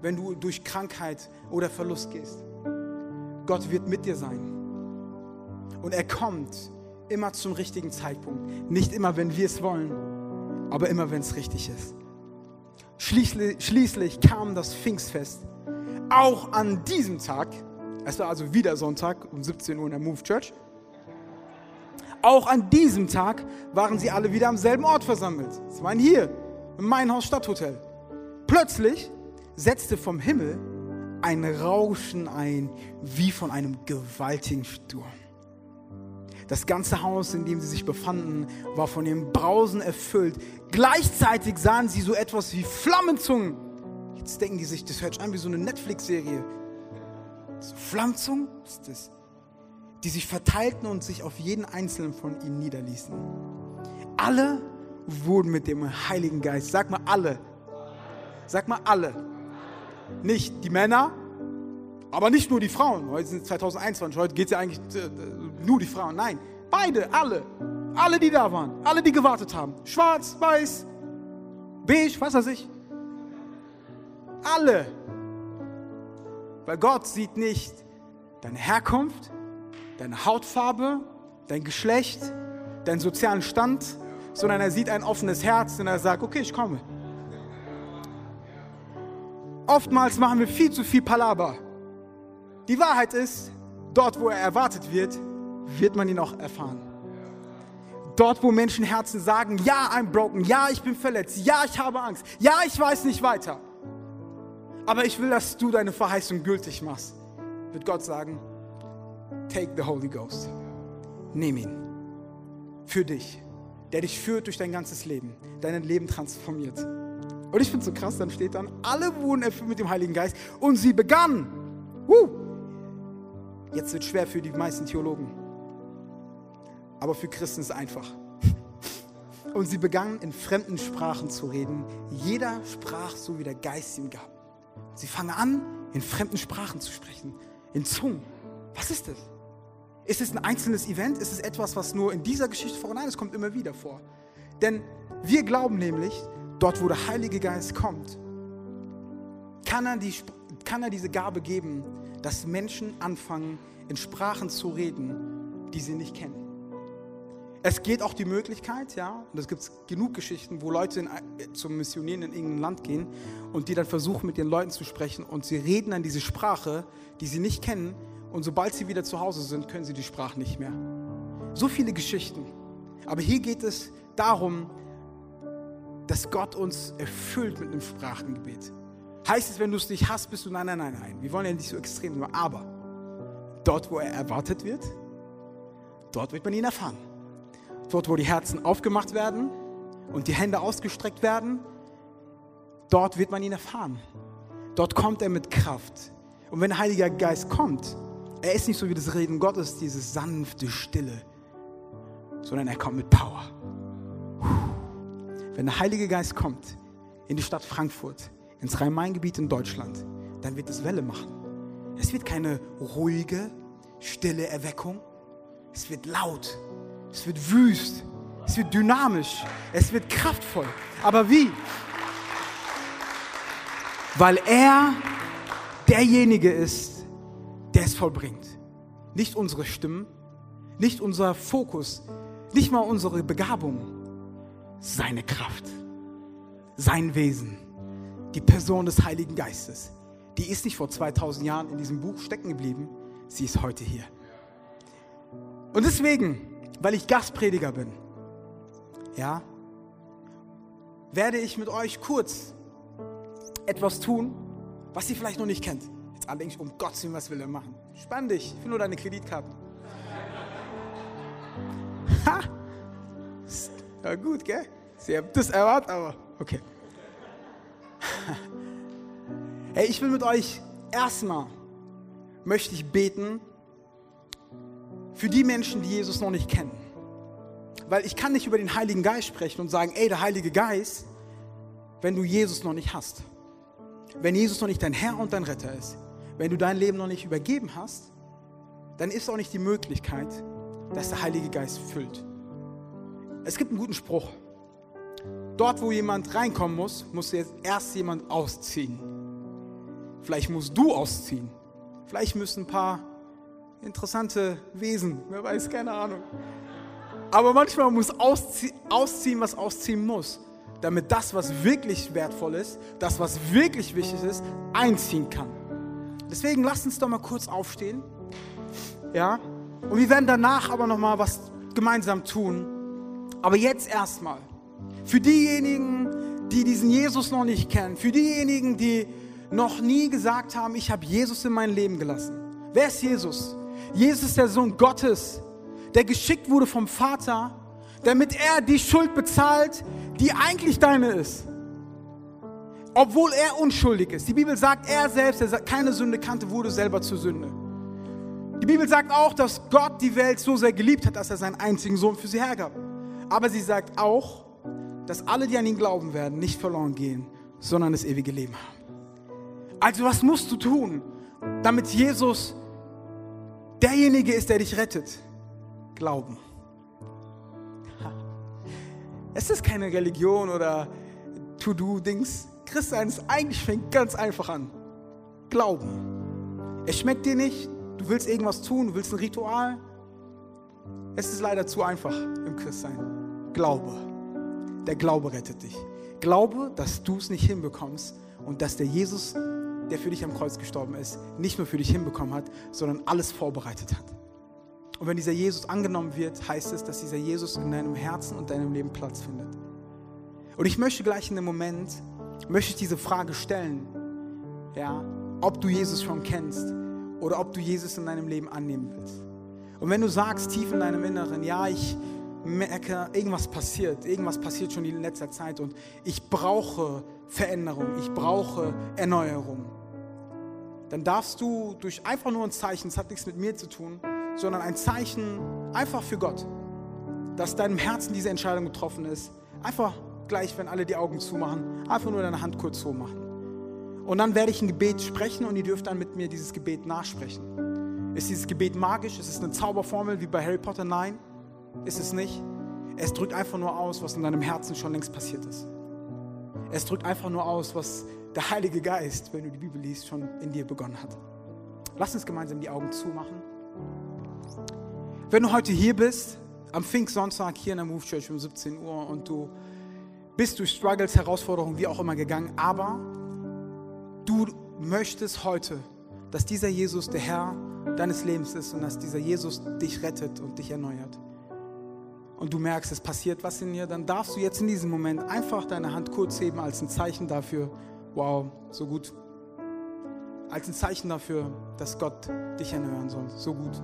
wenn du durch Krankheit oder Verlust gehst. Gott wird mit dir sein. Und er kommt immer zum richtigen Zeitpunkt. Nicht immer, wenn wir es wollen, aber immer, wenn es richtig ist. Schließlich, schließlich kam das Pfingstfest. Auch an diesem Tag, es war also wieder Sonntag um 17 Uhr in der Move Church, auch an diesem Tag waren sie alle wieder am selben Ort versammelt. Sie waren hier, im Mainhaus Stadthotel. Plötzlich setzte vom Himmel ein Rauschen ein, wie von einem gewaltigen Sturm. Das ganze Haus, in dem sie sich befanden, war von dem Brausen erfüllt. Gleichzeitig sahen sie so etwas wie Flammenzungen. Jetzt denken die sich, das hört sich an wie so eine Netflix-Serie. So Flammenzungen? Ist das? Die sich verteilten und sich auf jeden einzelnen von ihnen niederließen. Alle wurden mit dem Heiligen Geist, sag mal alle, sag mal alle, nicht die Männer, aber nicht nur die Frauen. Heute sind es 2021, heute geht es ja eigentlich äh, nur die Frauen. Nein, beide, alle, alle, die da waren, alle, die gewartet haben. Schwarz, weiß, beige, was weiß ich. Alle. Weil Gott sieht nicht deine Herkunft, deine Hautfarbe, dein Geschlecht, deinen sozialen Stand, sondern er sieht ein offenes Herz und er sagt, okay, ich komme. Oftmals machen wir viel zu viel Palaber. Die Wahrheit ist, dort, wo er erwartet wird, wird man ihn auch erfahren. Dort, wo Menschenherzen sagen, ja, I'm broken, ja, ich bin verletzt, ja, ich habe Angst, ja, ich weiß nicht weiter. Aber ich will, dass du deine Verheißung gültig machst, wird Gott sagen, Take the Holy Ghost. Nimm ihn. Für dich. Der dich führt durch dein ganzes Leben. Dein Leben transformiert. Und ich finde es so krass, dann steht dann, alle wurden erfüllt mit dem Heiligen Geist und sie begannen. Woo! Jetzt wird es schwer für die meisten Theologen. Aber für Christen ist es einfach. Und sie begannen in fremden Sprachen zu reden. Jeder sprach so, wie der Geist ihm gab. Sie fangen an, in fremden Sprachen zu sprechen. In Zungen. Was ist das? Ist es ein einzelnes Event? Ist es etwas, was nur in dieser Geschichte vorkommt? Nein, es kommt immer wieder vor. Denn wir glauben nämlich, dort wo der Heilige Geist kommt, kann er, die, kann er diese Gabe geben, dass Menschen anfangen, in Sprachen zu reden, die sie nicht kennen. Es geht auch die Möglichkeit, ja, und es gibt genug Geschichten, wo Leute in, äh, zum Missionieren in irgendein Land gehen und die dann versuchen, mit den Leuten zu sprechen und sie reden dann diese Sprache, die sie nicht kennen, und sobald sie wieder zu Hause sind, können sie die Sprache nicht mehr. So viele Geschichten. Aber hier geht es darum, dass Gott uns erfüllt mit einem Sprachengebet. Heißt es, wenn du es nicht hast, bist du nein, nein, nein, nein. Wir wollen ja nicht so extrem sein. Aber dort, wo er erwartet wird, dort wird man ihn erfahren. Dort, wo die Herzen aufgemacht werden und die Hände ausgestreckt werden, dort wird man ihn erfahren. Dort kommt er mit Kraft. Und wenn der Heilige Geist kommt, er ist nicht so wie das Reden Gottes, dieses sanfte Stille, sondern er kommt mit Power. Wenn der Heilige Geist kommt in die Stadt Frankfurt, ins Rhein-Main-Gebiet in Deutschland, dann wird es Welle machen. Es wird keine ruhige, stille Erweckung. Es wird laut. Es wird wüst. Es wird dynamisch. Es wird kraftvoll. Aber wie? Weil er derjenige ist, der es vollbringt. Nicht unsere Stimmen, nicht unser Fokus, nicht mal unsere Begabung, seine Kraft, sein Wesen, die Person des Heiligen Geistes. Die ist nicht vor 2000 Jahren in diesem Buch stecken geblieben, sie ist heute hier. Und deswegen, weil ich Gastprediger bin, ja, werde ich mit euch kurz etwas tun, was ihr vielleicht noch nicht kennt. Jetzt alle denken, um Gottes Willen, was will er machen? Spann dich, ich will nur deine Kreditkarte. Ha! Ja gut, gell? Sie haben das erwartet, aber okay. Hey, ich will mit euch erstmal, möchte ich beten für die Menschen, die Jesus noch nicht kennen. Weil ich kann nicht über den Heiligen Geist sprechen und sagen, ey, der Heilige Geist, wenn du Jesus noch nicht hast. Wenn Jesus noch nicht dein Herr und dein Retter ist. Wenn du dein Leben noch nicht übergeben hast, dann ist auch nicht die Möglichkeit, dass der Heilige Geist füllt. Es gibt einen guten Spruch. Dort, wo jemand reinkommen muss, muss jetzt erst jemand ausziehen. Vielleicht musst du ausziehen. Vielleicht müssen ein paar interessante Wesen, wer weiß, keine Ahnung. Aber manchmal muss auszie ausziehen, was ausziehen muss, damit das, was wirklich wertvoll ist, das, was wirklich wichtig ist, einziehen kann. Deswegen lasst uns doch mal kurz aufstehen. Ja? Und wir werden danach aber noch mal was gemeinsam tun. Aber jetzt erstmal für diejenigen, die diesen Jesus noch nicht kennen, für diejenigen, die noch nie gesagt haben, ich habe Jesus in mein Leben gelassen. Wer ist Jesus? Jesus ist der Sohn Gottes, der geschickt wurde vom Vater, damit er die Schuld bezahlt, die eigentlich deine ist. Obwohl er unschuldig ist. Die Bibel sagt, er selbst, der keine Sünde kannte, wurde selber zur Sünde. Die Bibel sagt auch, dass Gott die Welt so sehr geliebt hat, dass er seinen einzigen Sohn für sie hergab. Aber sie sagt auch, dass alle, die an ihn glauben werden, nicht verloren gehen, sondern das ewige Leben haben. Also was musst du tun, damit Jesus derjenige ist, der dich rettet? Glauben. Es ist keine Religion oder To-Do-Dings. Christsein ist eigentlich fängt ganz einfach an. Glauben. Es schmeckt dir nicht, du willst irgendwas tun, du willst ein Ritual. Es ist leider zu einfach im Christsein. Glaube. Der Glaube rettet dich. Glaube, dass du es nicht hinbekommst und dass der Jesus, der für dich am Kreuz gestorben ist, nicht nur für dich hinbekommen hat, sondern alles vorbereitet hat. Und wenn dieser Jesus angenommen wird, heißt es, dass dieser Jesus in deinem Herzen und deinem Leben Platz findet. Und ich möchte gleich in dem Moment, möchte ich diese Frage stellen, ja, ob du Jesus schon kennst oder ob du Jesus in deinem Leben annehmen willst. Und wenn du sagst tief in deinem Inneren, ja, ich merke, irgendwas passiert, irgendwas passiert schon in letzter Zeit und ich brauche Veränderung, ich brauche Erneuerung, dann darfst du durch einfach nur ein Zeichen, es hat nichts mit mir zu tun, sondern ein Zeichen einfach für Gott, dass deinem Herzen diese Entscheidung getroffen ist, einfach gleich, wenn alle die Augen zumachen, einfach nur deine Hand kurz so machen. Und dann werde ich ein Gebet sprechen und ihr dürft dann mit mir dieses Gebet nachsprechen. Ist dieses Gebet magisch? Ist es eine Zauberformel wie bei Harry Potter? Nein, ist es nicht. Es drückt einfach nur aus, was in deinem Herzen schon längst passiert ist. Es drückt einfach nur aus, was der Heilige Geist, wenn du die Bibel liest, schon in dir begonnen hat. Lass uns gemeinsam die Augen zumachen. Wenn du heute hier bist, am Pfingstsonntag hier in der Move Church um 17 Uhr und du bist durch Struggles, Herausforderungen, wie auch immer gegangen, aber du möchtest heute, dass dieser Jesus der Herr deines Lebens ist und dass dieser Jesus dich rettet und dich erneuert. Und du merkst, es passiert was in dir, dann darfst du jetzt in diesem Moment einfach deine Hand kurz heben als ein Zeichen dafür, wow, so gut. Als ein Zeichen dafür, dass Gott dich erneuern soll, so gut.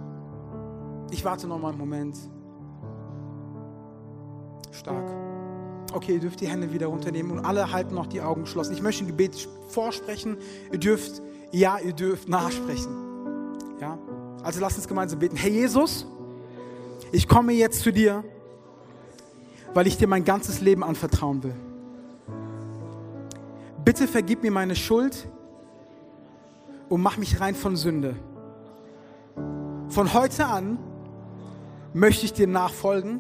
Ich warte noch mal einen Moment. Stark. Okay, ihr dürft die Hände wieder runternehmen und alle halten noch die Augen geschlossen. Ich möchte ein Gebet vorsprechen. Ihr dürft, ja, ihr dürft nachsprechen. Ja? Also lasst uns gemeinsam beten. Herr Jesus, ich komme jetzt zu dir, weil ich dir mein ganzes Leben anvertrauen will. Bitte vergib mir meine Schuld und mach mich rein von Sünde. Von heute an möchte ich dir nachfolgen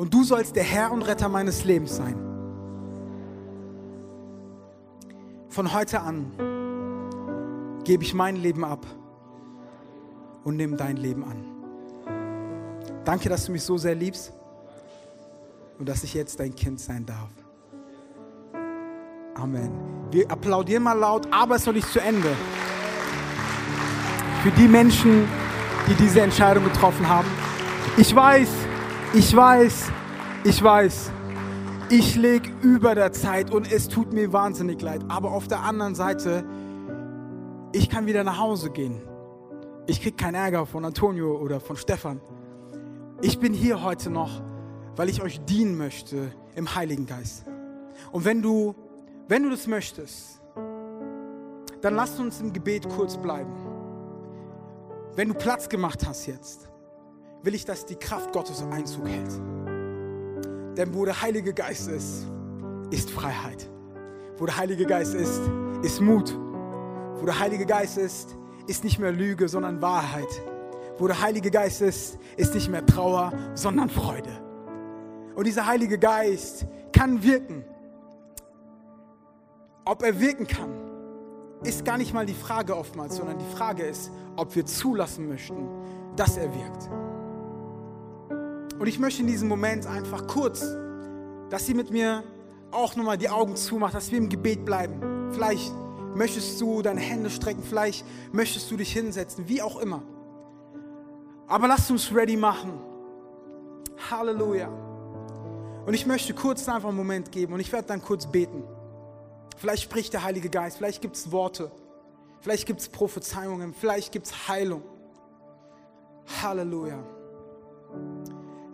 und du sollst der Herr und Retter meines Lebens sein. Von heute an gebe ich mein Leben ab und nehme dein Leben an. Danke, dass du mich so sehr liebst und dass ich jetzt dein Kind sein darf. Amen. Wir applaudieren mal laut, aber es ist noch nicht zu Ende. Für die Menschen, die diese Entscheidung getroffen haben. Ich weiß, ich weiß, ich weiß, ich lege über der Zeit und es tut mir wahnsinnig leid. Aber auf der anderen Seite, ich kann wieder nach Hause gehen. Ich kriege keinen Ärger von Antonio oder von Stefan. Ich bin hier heute noch, weil ich euch dienen möchte im Heiligen Geist. Und wenn du, wenn du das möchtest, dann lasst uns im Gebet kurz bleiben. Wenn du Platz gemacht hast jetzt, will ich, dass die Kraft Gottes Einzug hält. Denn wo der Heilige Geist ist, ist Freiheit. Wo der Heilige Geist ist, ist Mut. Wo der Heilige Geist ist, ist nicht mehr Lüge, sondern Wahrheit. Wo der Heilige Geist ist, ist nicht mehr Trauer, sondern Freude. Und dieser Heilige Geist kann wirken. Ob er wirken kann, ist gar nicht mal die Frage oftmals, sondern die Frage ist, ob wir zulassen möchten, dass er wirkt. Und ich möchte in diesem Moment einfach kurz, dass sie mit mir auch nochmal die Augen zumacht, dass wir im Gebet bleiben. Vielleicht möchtest du deine Hände strecken, vielleicht möchtest du dich hinsetzen, wie auch immer. Aber lass uns ready machen. Halleluja. Und ich möchte kurz einfach einen Moment geben und ich werde dann kurz beten. Vielleicht spricht der Heilige Geist, vielleicht gibt es Worte, vielleicht gibt es Prophezeiungen, vielleicht gibt es Heilung. Halleluja.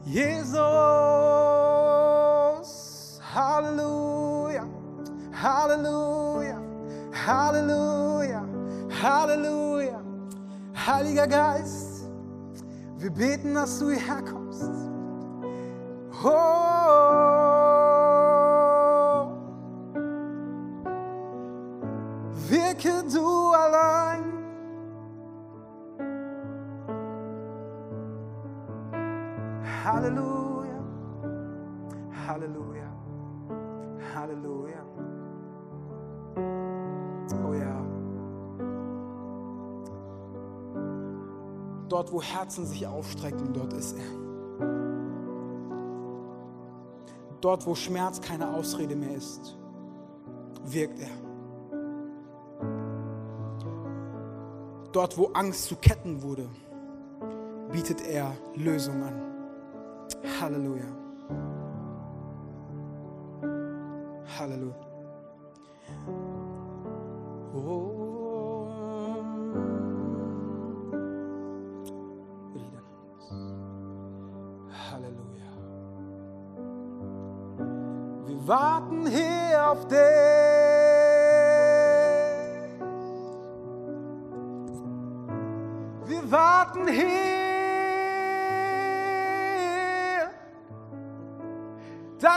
Jesus, Halleluja, Halleluja, Halleluja, Halleluja. Heiliger Geist, wir beten, dass du hierher kommst. Oh, wirke du allein. Halleluja, Halleluja, Halleluja. Oh ja. Dort, wo Herzen sich aufstrecken, dort ist er. Dort, wo Schmerz keine Ausrede mehr ist, wirkt er. Dort, wo Angst zu Ketten wurde, bietet er Lösung an. Halleluja. Halleluja. Oh.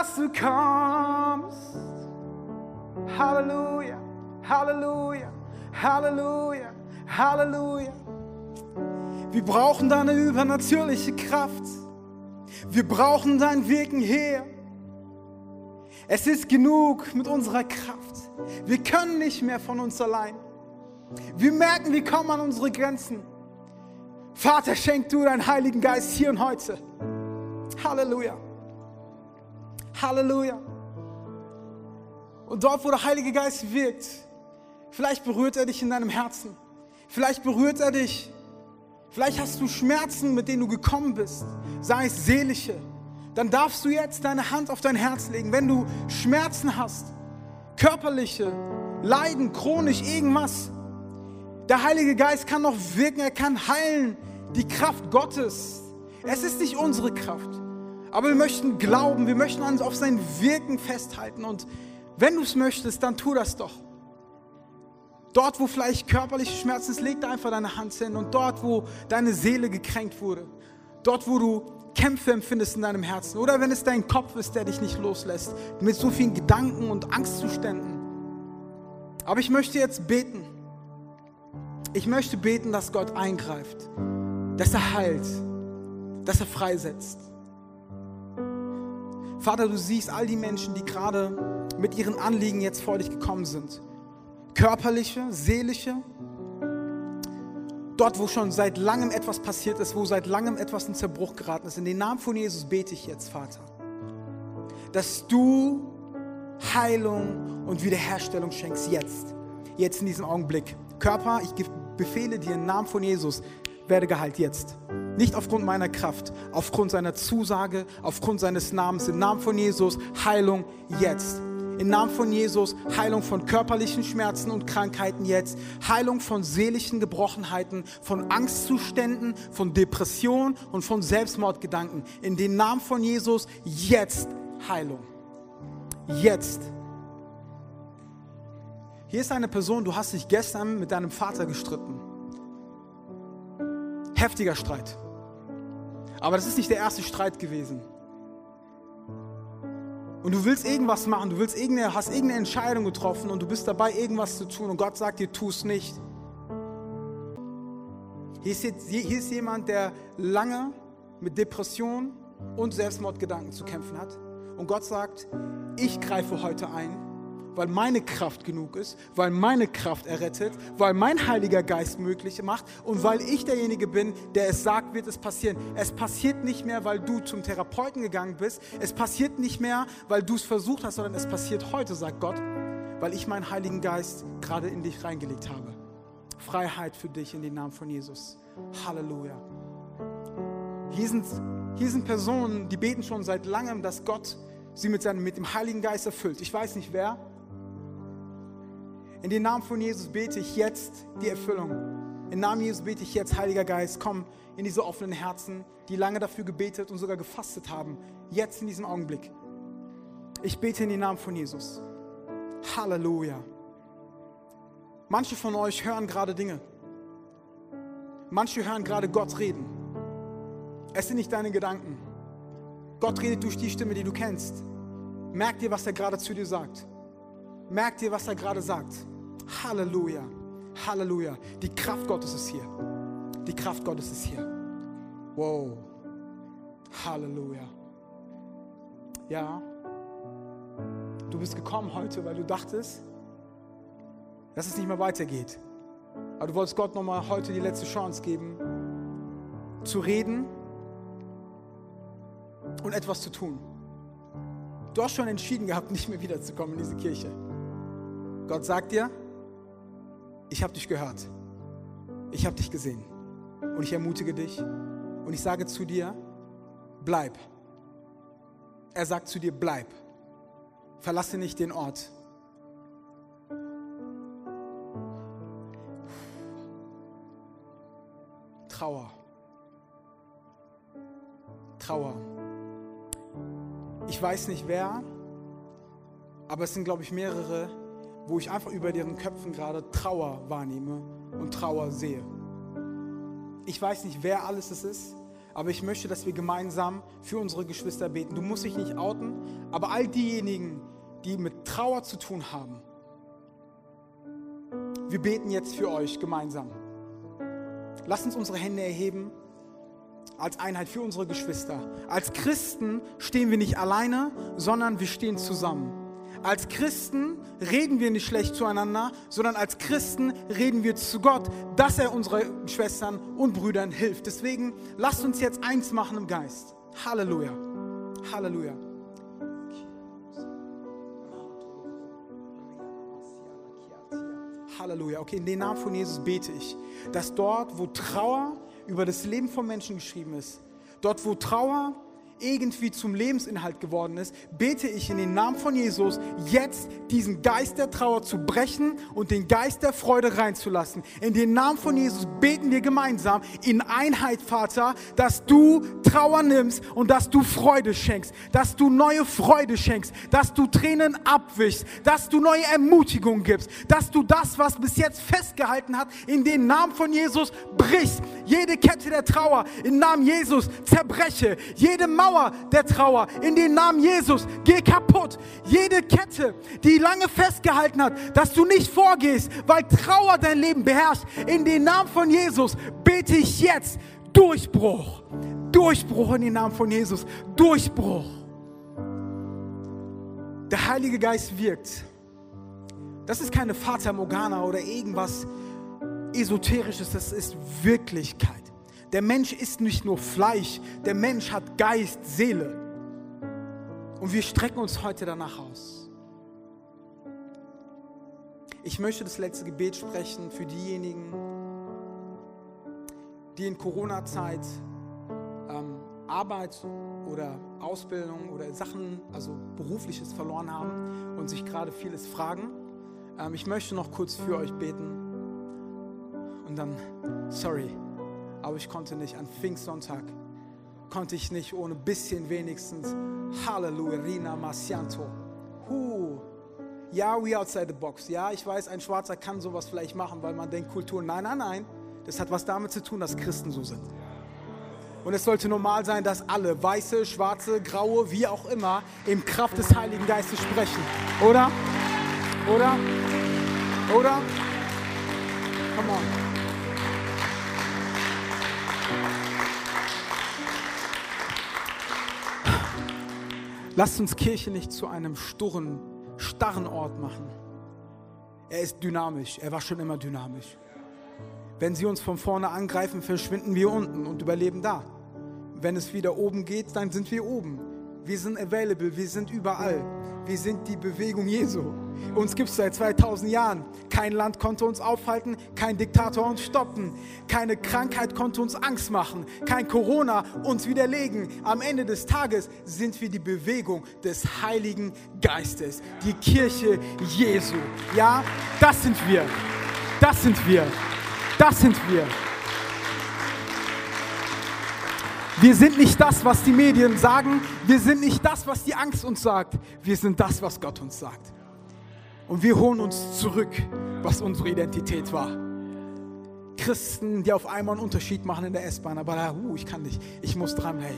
Dass du kommst. Halleluja, Halleluja, Halleluja, Halleluja. Wir brauchen deine übernatürliche Kraft. Wir brauchen dein Wirken hier. Es ist genug mit unserer Kraft. Wir können nicht mehr von uns allein. Wir merken, wir kommen an unsere Grenzen. Vater, schenk du deinen Heiligen Geist hier und heute. Halleluja. Halleluja. Und dort, wo der Heilige Geist wirkt, vielleicht berührt er dich in deinem Herzen. Vielleicht berührt er dich. Vielleicht hast du Schmerzen, mit denen du gekommen bist, sei es seelische. Dann darfst du jetzt deine Hand auf dein Herz legen. Wenn du Schmerzen hast, körperliche, Leiden, chronisch, irgendwas, der Heilige Geist kann noch wirken, er kann heilen. Die Kraft Gottes. Es ist nicht unsere Kraft. Aber wir möchten glauben, wir möchten uns auf sein Wirken festhalten. Und wenn du es möchtest, dann tu das doch. Dort, wo vielleicht körperliche Schmerzen ist, leg da einfach deine Hand hin. Und dort, wo deine Seele gekränkt wurde, dort, wo du Kämpfe empfindest in deinem Herzen, oder wenn es dein Kopf ist, der dich nicht loslässt, mit so vielen Gedanken und Angstzuständen. Aber ich möchte jetzt beten. Ich möchte beten, dass Gott eingreift, dass er heilt, dass er freisetzt. Vater, du siehst all die Menschen, die gerade mit ihren Anliegen jetzt vor dich gekommen sind. Körperliche, seelische, dort, wo schon seit langem etwas passiert ist, wo seit langem etwas in Zerbruch geraten ist. In den Namen von Jesus bete ich jetzt, Vater, dass du Heilung und Wiederherstellung schenkst jetzt, jetzt in diesem Augenblick. Körper, ich befehle dir im Namen von Jesus, werde geheilt jetzt. Nicht aufgrund meiner Kraft, aufgrund seiner Zusage, aufgrund seines Namens, im Namen von Jesus, Heilung jetzt. Im Namen von Jesus, Heilung von körperlichen Schmerzen und Krankheiten jetzt, Heilung von seelischen Gebrochenheiten, von Angstzuständen, von Depression und von Selbstmordgedanken. In den Namen von Jesus jetzt Heilung. Jetzt. Hier ist eine Person, du hast dich gestern mit deinem Vater gestritten. Heftiger Streit. Aber das ist nicht der erste Streit gewesen. Und du willst irgendwas machen, du willst irgendeine, hast irgendeine Entscheidung getroffen und du bist dabei, irgendwas zu tun und Gott sagt dir, tu es nicht. Hier ist, jetzt, hier ist jemand, der lange mit Depression und Selbstmordgedanken zu kämpfen hat. Und Gott sagt, ich greife heute ein weil meine Kraft genug ist, weil meine Kraft errettet, weil mein Heiliger Geist möglich macht und weil ich derjenige bin, der es sagt, wird es passieren. Es passiert nicht mehr, weil du zum Therapeuten gegangen bist. Es passiert nicht mehr, weil du es versucht hast, sondern es passiert heute, sagt Gott, weil ich meinen Heiligen Geist gerade in dich reingelegt habe. Freiheit für dich in den Namen von Jesus. Halleluja. Hier sind, hier sind Personen, die beten schon seit langem, dass Gott sie mit, seinem, mit dem Heiligen Geist erfüllt. Ich weiß nicht wer. In den Namen von Jesus bete ich jetzt die Erfüllung. Im Namen Jesus bete ich jetzt, Heiliger Geist, komm in diese offenen Herzen, die lange dafür gebetet und sogar gefastet haben. Jetzt in diesem Augenblick. Ich bete in den Namen von Jesus. Halleluja. Manche von euch hören gerade Dinge. Manche hören gerade Gott reden. Es sind nicht deine Gedanken. Gott redet durch die Stimme, die du kennst. Merk dir, was er gerade zu dir sagt. Merk dir, was er gerade sagt. Halleluja. Halleluja. Die Kraft Gottes ist hier. Die Kraft Gottes ist hier. Wow. Halleluja. Ja. Du bist gekommen heute, weil du dachtest, dass es nicht mehr weitergeht. Aber du wolltest Gott nochmal heute die letzte Chance geben, zu reden und etwas zu tun. Du hast schon entschieden gehabt, nicht mehr wiederzukommen in diese Kirche. Gott sagt dir, ich habe dich gehört, ich habe dich gesehen und ich ermutige dich und ich sage zu dir, bleib. Er sagt zu dir, bleib. Verlasse nicht den Ort. Trauer. Trauer. Ich weiß nicht wer, aber es sind, glaube ich, mehrere, wo ich einfach über deren Köpfen gerade Trauer wahrnehme und Trauer sehe. Ich weiß nicht, wer alles es ist, aber ich möchte, dass wir gemeinsam für unsere Geschwister beten. Du musst dich nicht outen, aber all diejenigen, die mit Trauer zu tun haben, wir beten jetzt für euch gemeinsam. Lasst uns unsere Hände erheben als Einheit für unsere Geschwister. Als Christen stehen wir nicht alleine, sondern wir stehen zusammen. Als Christen reden wir nicht schlecht zueinander, sondern als Christen reden wir zu Gott, dass er unseren Schwestern und Brüdern hilft. Deswegen lasst uns jetzt eins machen im Geist. Halleluja. Halleluja. Halleluja. Okay, in den Namen von Jesus bete ich, dass dort, wo Trauer über das Leben von Menschen geschrieben ist, dort, wo Trauer irgendwie zum Lebensinhalt geworden ist, bete ich in den Namen von Jesus, jetzt diesen Geist der Trauer zu brechen und den Geist der Freude reinzulassen. In den Namen von Jesus beten wir gemeinsam in Einheit, Vater, dass du Trauer nimmst und dass du Freude schenkst, dass du neue Freude schenkst, dass du Tränen abwischst, dass du neue Ermutigung gibst, dass du das, was bis jetzt festgehalten hat, in den Namen von Jesus brichst. Jede Kette der Trauer im Namen Jesus zerbreche. Jede Mauer Mauer der Trauer in den Namen Jesus. Geh kaputt. Jede Kette, die lange festgehalten hat, dass du nicht vorgehst, weil Trauer dein Leben beherrscht. In den Namen von Jesus bete ich jetzt Durchbruch. Durchbruch in den Namen von Jesus. Durchbruch. Der Heilige Geist wirkt. Das ist keine Fata Morgana oder irgendwas Esoterisches, das ist Wirklichkeit. Der Mensch ist nicht nur Fleisch, der Mensch hat Geist, Seele. Und wir strecken uns heute danach aus. Ich möchte das letzte Gebet sprechen für diejenigen, die in Corona-Zeit ähm, Arbeit oder Ausbildung oder Sachen, also berufliches verloren haben und sich gerade vieles fragen. Ähm, ich möchte noch kurz für euch beten. Und dann, sorry, aber ich konnte nicht an Pfingstsonntag, konnte ich nicht ohne bisschen wenigstens Halleluja, Rina Masianto. Huh. Ja, we outside the box. Ja, ich weiß, ein Schwarzer kann sowas vielleicht machen, weil man denkt, Kultur. Nein, nein, nein. Das hat was damit zu tun, dass Christen so sind. Und es sollte normal sein, dass alle, weiße, schwarze, graue, wie auch immer, im Kraft des Heiligen Geistes sprechen. Oder? Oder? Oder? Come on. Lasst uns Kirche nicht zu einem sturren starren Ort machen. Er ist dynamisch. Er war schon immer dynamisch. Wenn sie uns von vorne angreifen, verschwinden wir unten und überleben da. Wenn es wieder oben geht, dann sind wir oben. Wir sind available, wir sind überall. Wir sind die Bewegung Jesu. Uns gibt es seit 2000 Jahren. Kein Land konnte uns aufhalten, kein Diktator uns stoppen, keine Krankheit konnte uns Angst machen, kein Corona uns widerlegen. Am Ende des Tages sind wir die Bewegung des Heiligen Geistes, die Kirche Jesu. Ja, das sind wir. Das sind wir. Das sind wir. Wir sind nicht das, was die Medien sagen. Wir sind nicht das, was die Angst uns sagt. Wir sind das, was Gott uns sagt. Und wir holen uns zurück, was unsere Identität war. Christen, die auf einmal einen Unterschied machen in der S-Bahn, aber da, uh, ich kann nicht, ich muss dran, hey,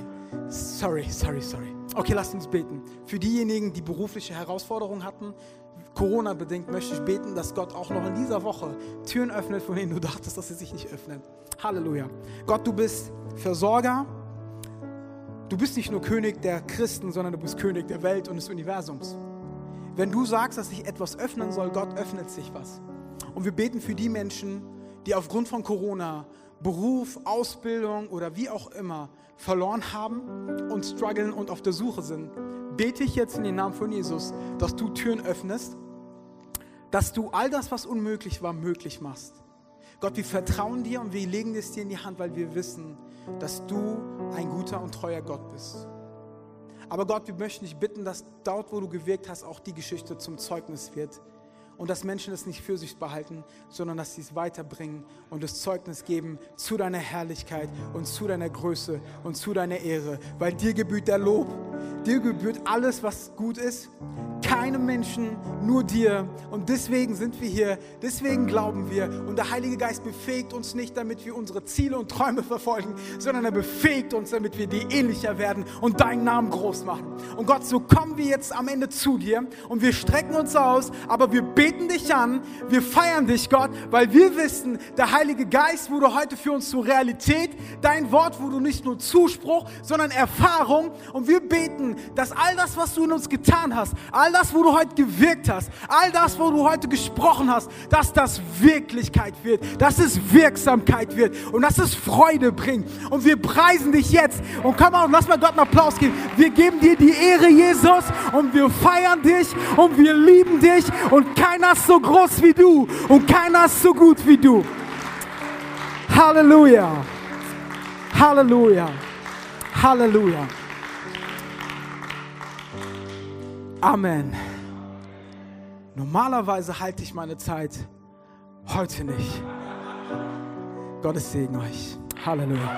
sorry, sorry, sorry. Okay, lasst uns beten. Für diejenigen, die berufliche Herausforderungen hatten, Corona-bedingt möchte ich beten, dass Gott auch noch in dieser Woche Türen öffnet, von denen du dachtest, dass sie sich nicht öffnen. Halleluja. Gott, du bist Versorger, Du bist nicht nur König der Christen, sondern du bist König der Welt und des Universums. Wenn du sagst, dass sich etwas öffnen soll, Gott öffnet sich was. Und wir beten für die Menschen, die aufgrund von Corona Beruf, Ausbildung oder wie auch immer verloren haben und strugglen und auf der Suche sind. Bete ich jetzt in den Namen von Jesus, dass du Türen öffnest, dass du all das, was unmöglich war, möglich machst. Gott, wir vertrauen dir und wir legen es dir in die Hand, weil wir wissen, dass du ein guter und treuer Gott bist. Aber Gott, wir möchten dich bitten, dass dort, wo du gewirkt hast, auch die Geschichte zum Zeugnis wird. Und dass Menschen es nicht für sich behalten, sondern dass sie es weiterbringen und das Zeugnis geben zu deiner Herrlichkeit und zu deiner Größe und zu deiner Ehre. Weil dir gebührt der Lob, dir gebührt alles, was gut ist keinem Menschen, nur dir. Und deswegen sind wir hier, deswegen glauben wir. Und der Heilige Geist befähigt uns nicht, damit wir unsere Ziele und Träume verfolgen, sondern er befähigt uns, damit wir dir ähnlicher werden und deinen Namen groß machen. Und Gott, so kommen wir jetzt am Ende zu dir und wir strecken uns aus, aber wir beten dich an, wir feiern dich, Gott, weil wir wissen, der Heilige Geist wurde heute für uns zur Realität. Dein Wort wurde nicht nur Zuspruch, sondern Erfahrung. Und wir beten, dass all das, was du in uns getan hast, all das, wo du heute gewirkt hast, all das, wo du heute gesprochen hast, dass das Wirklichkeit wird, dass es Wirksamkeit wird und dass es Freude bringt. Und wir preisen dich jetzt. Und komm mal, lass mal Gott einen Applaus geben. Wir geben dir die Ehre, Jesus, und wir feiern dich und wir lieben dich. Und keiner ist so groß wie du und keiner ist so gut wie du. Halleluja. Halleluja. Halleluja. Amen. Normalerweise halte ich meine Zeit, heute nicht. Gottes Segen euch. Halleluja.